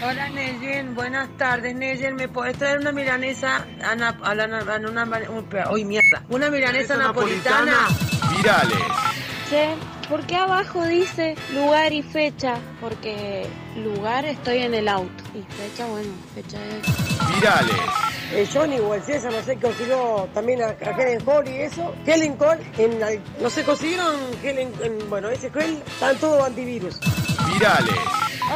Hola Neyen, buenas tardes Neyen, ¿me podés traer una milanesa a, na- a la, a una, uy, mierda, una milanesa napolitana? Virales. Che, ¿por qué abajo dice lugar y fecha? Porque lugar estoy en el auto y fecha, bueno, fecha es... Virales. Eh, Johnny o el César, no sé, consiguió también a, a Helen Cole y eso. Helen Cole, en, la- no sé, consiguieron Helen, en- bueno, ese Helen, están todos antivirus.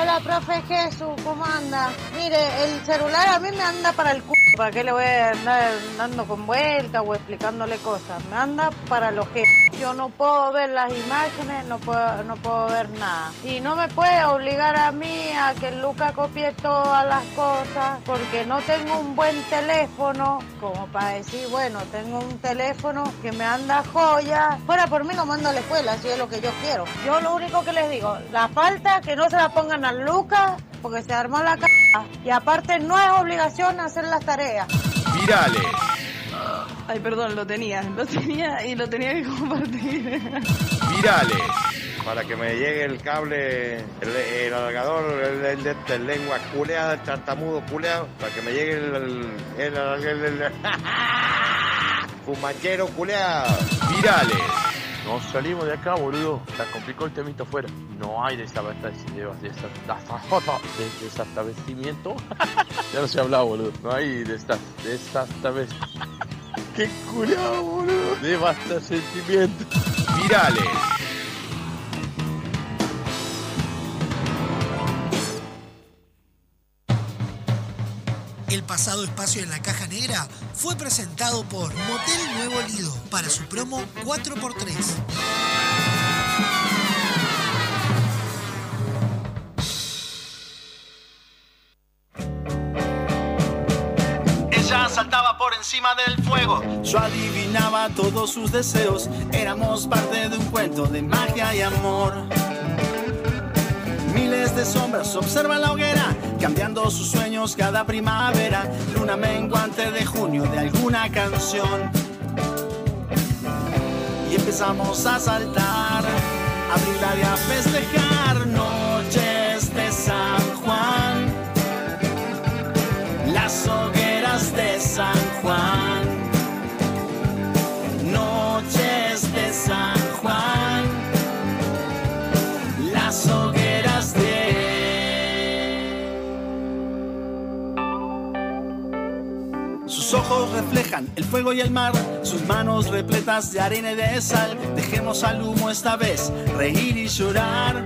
Hola, profe Jesús, ¿cómo anda? Mire, el celular a mí me anda para el c... ¿Para qué le voy a andar dando con vuelta o explicándole cosas? Me anda para los que yo no puedo ver las imágenes, no puedo, no puedo ver nada. Y no me puede obligar a mí a que Luca copie todas las cosas porque no tengo un buen teléfono como para decir, bueno, tengo un teléfono que me anda joya. Fuera por mí no mando a la escuela, si es lo que yo quiero. Yo lo único que les digo, la falta que no se la pongan a Luca porque se armó la c... Y aparte no es obligación hacer las tareas. Virales. Ay, perdón, lo tenía, lo tenía y lo tenía que compartir. Virales. Para que me llegue el cable, el, el alargador, el, el, el- el lengua culeada, el tartamudo culeado, para que me llegue el, el, el, el- el- el- fumachero culeado. Virales. No salimos de acá, boludo. Se complicó el temito afuera. No hay desabastecimiento. De, desabastecimiento. ya no se ha hablado, boludo. No hay desa- desabastecimiento. Qué culiado, boludo. Desabastecimiento. Virales. El pasado espacio en la caja negra fue presentado por Motel Nuevo Lido para su promo 4x3. Ella saltaba por encima del fuego. Yo adivinaba todos sus deseos. Éramos parte de un cuento de magia y amor. Miles de sombras observan la hoguera, cambiando sus sueños cada primavera. Luna menguante de junio de alguna canción. Y empezamos a saltar, a bailar y a festejar noches de San Juan. Las Ojos reflejan el fuego y el mar, sus manos repletas de arena y de sal. Dejemos al humo esta vez reír y llorar.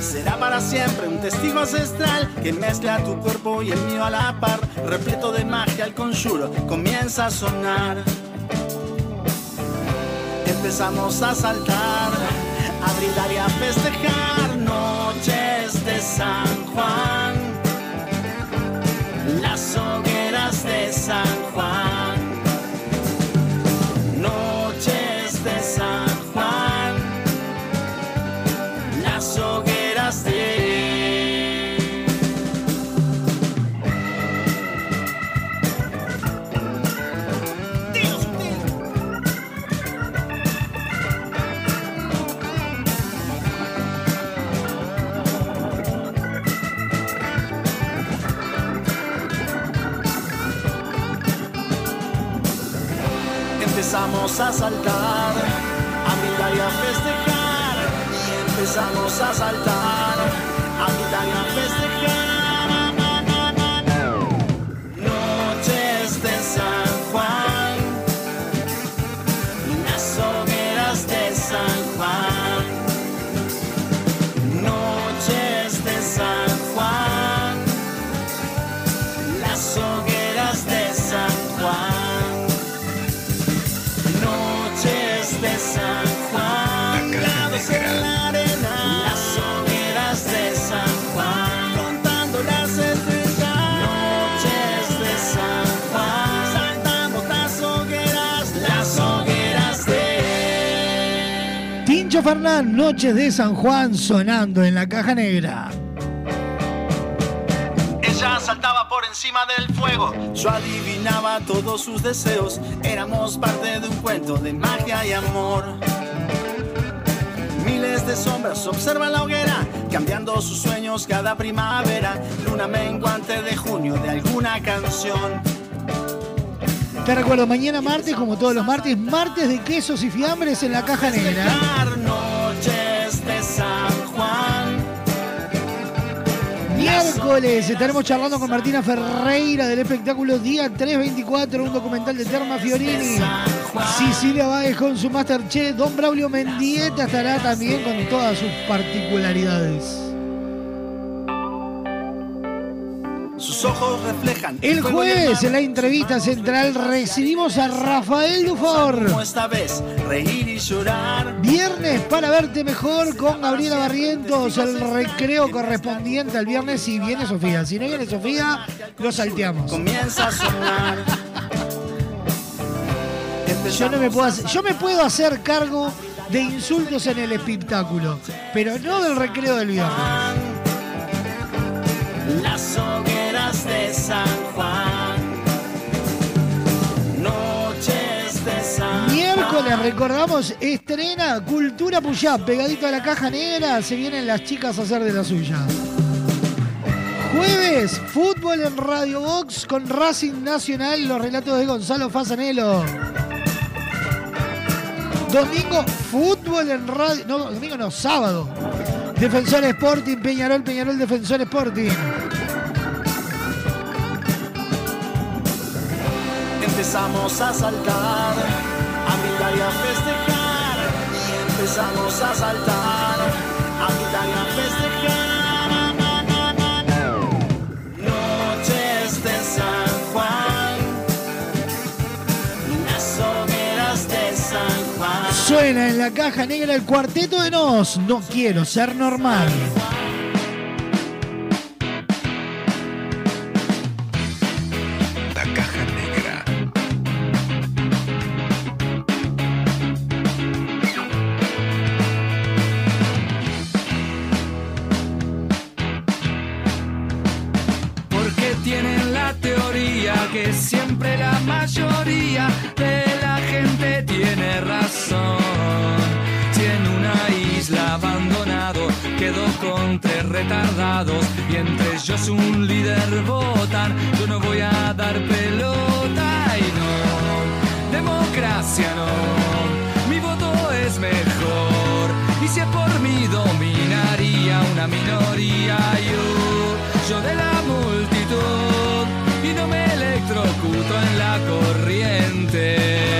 Será para siempre un testigo ancestral que mezcla tu cuerpo y el mío a la par. Repleto de magia, el conjuro comienza a sonar. Empezamos a saltar, a brindar y a festejar noches de San Juan. Hogueras Empezamos a saltar, a brindar y a festejar. Y empezamos a saltar, Fernán, Noches de San Juan sonando en la caja negra. Ella saltaba por encima del fuego, yo adivinaba todos sus deseos. Éramos parte de un cuento de magia y amor. Miles de sombras observan la hoguera, cambiando sus sueños cada primavera. Luna menguante de junio de alguna canción. Te recuerdo, mañana martes, como todos los martes, martes de quesos y fiambres en la caja negra. Miércoles estaremos charlando con Martina Ferreira del espectáculo Día 324, un documental de Terma Fiorini. Cecilia Báez con su Masterchef. Don Braulio Mendieta estará también con todas sus particularidades. Sus ojos reflejan El jueves en la entrevista central recibimos a Rafael Dufor. Como esta vez, reír y llorar. Viernes para verte mejor con Gabriela Barrientos, el recreo correspondiente al viernes si viene Sofía. Si no viene Sofía, lo salteamos. Comienza a sonar. Yo no me puedo hacer, yo me puedo hacer cargo de insultos en el espectáculo, pero no del recreo del viernes. Las de San Juan. Miércoles recordamos estrena Cultura Puyá, pegadito a la caja negra, se vienen las chicas a hacer de la suya. Jueves, fútbol en Radio Box con Racing Nacional, los relatos de Gonzalo Fasanelo. Domingo, fútbol en radio. No, domingo no, sábado. Defensor Sporting, Peñarol, Peñarol, Defensor Sporting. Empezamos a saltar, a brindar y a festejar. Y empezamos a saltar, a brindar y a festejar. Noches de San Juan, las hogueras de San Juan. Suena en la caja negra el cuarteto de Nos. No quiero ser normal. Retardados y entre ellos un líder votan, yo no voy a dar pelota y no, democracia no, mi voto es mejor. Y si es por mí dominaría una minoría. Yo, yo de la multitud. Y no me electrocuto en la corriente.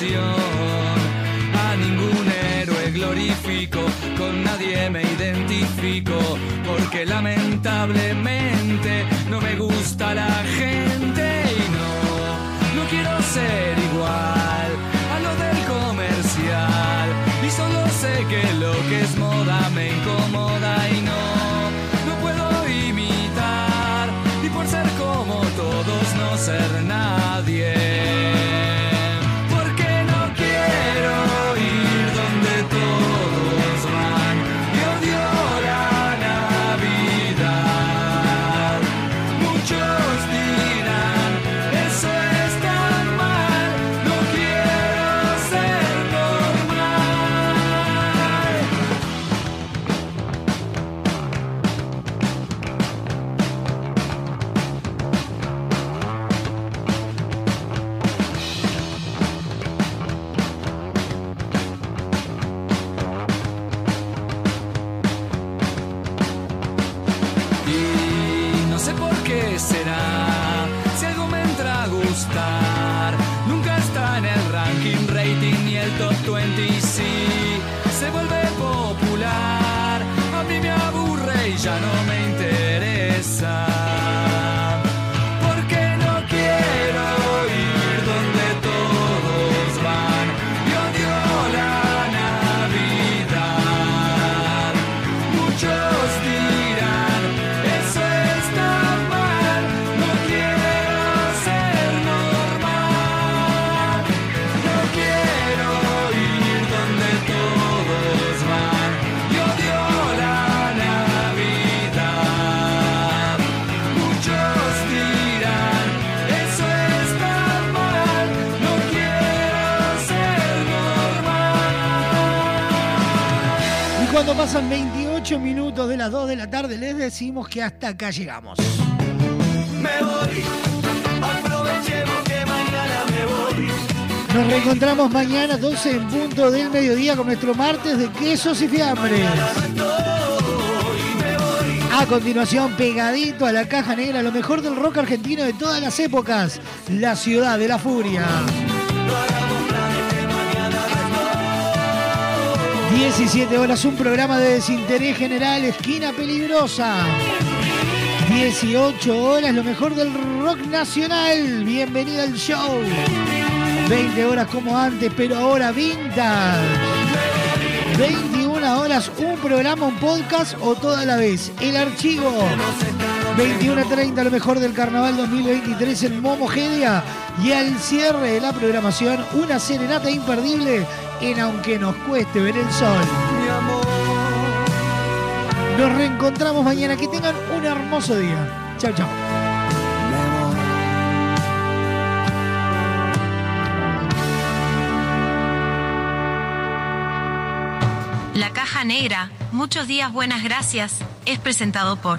A ningún héroe glorifico, con nadie me identifico, porque lamentablemente no me gusta la gente y no, no quiero ser igual a lo del comercial. Y solo sé que lo que es moda me incomoda y no, no puedo imitar. Y por ser como todos, no ser nadie. Pasan 28 minutos de las 2 de la tarde, les decimos que hasta acá llegamos. Me voy, aprovechemos que mañana me voy. Nos reencontramos mañana 12 en punto del mediodía con nuestro martes de quesos y fiambres. A continuación, pegadito a la caja negra, lo mejor del rock argentino de todas las épocas, la ciudad de la furia. 17 horas, un programa de desinterés general, esquina peligrosa. 18 horas, lo mejor del rock nacional. Bienvenida al show. 20 horas como antes, pero ahora vintage. 21 horas, un programa, un podcast o toda la vez. El archivo. 21.30, lo mejor del carnaval 2023 en Momogedia. Y al cierre de la programación, una serenata imperdible en Aunque nos cueste ver el sol. Nos reencontramos mañana. Que tengan un hermoso día. Chao, chao. La Caja Negra, muchos días buenas gracias, es presentado por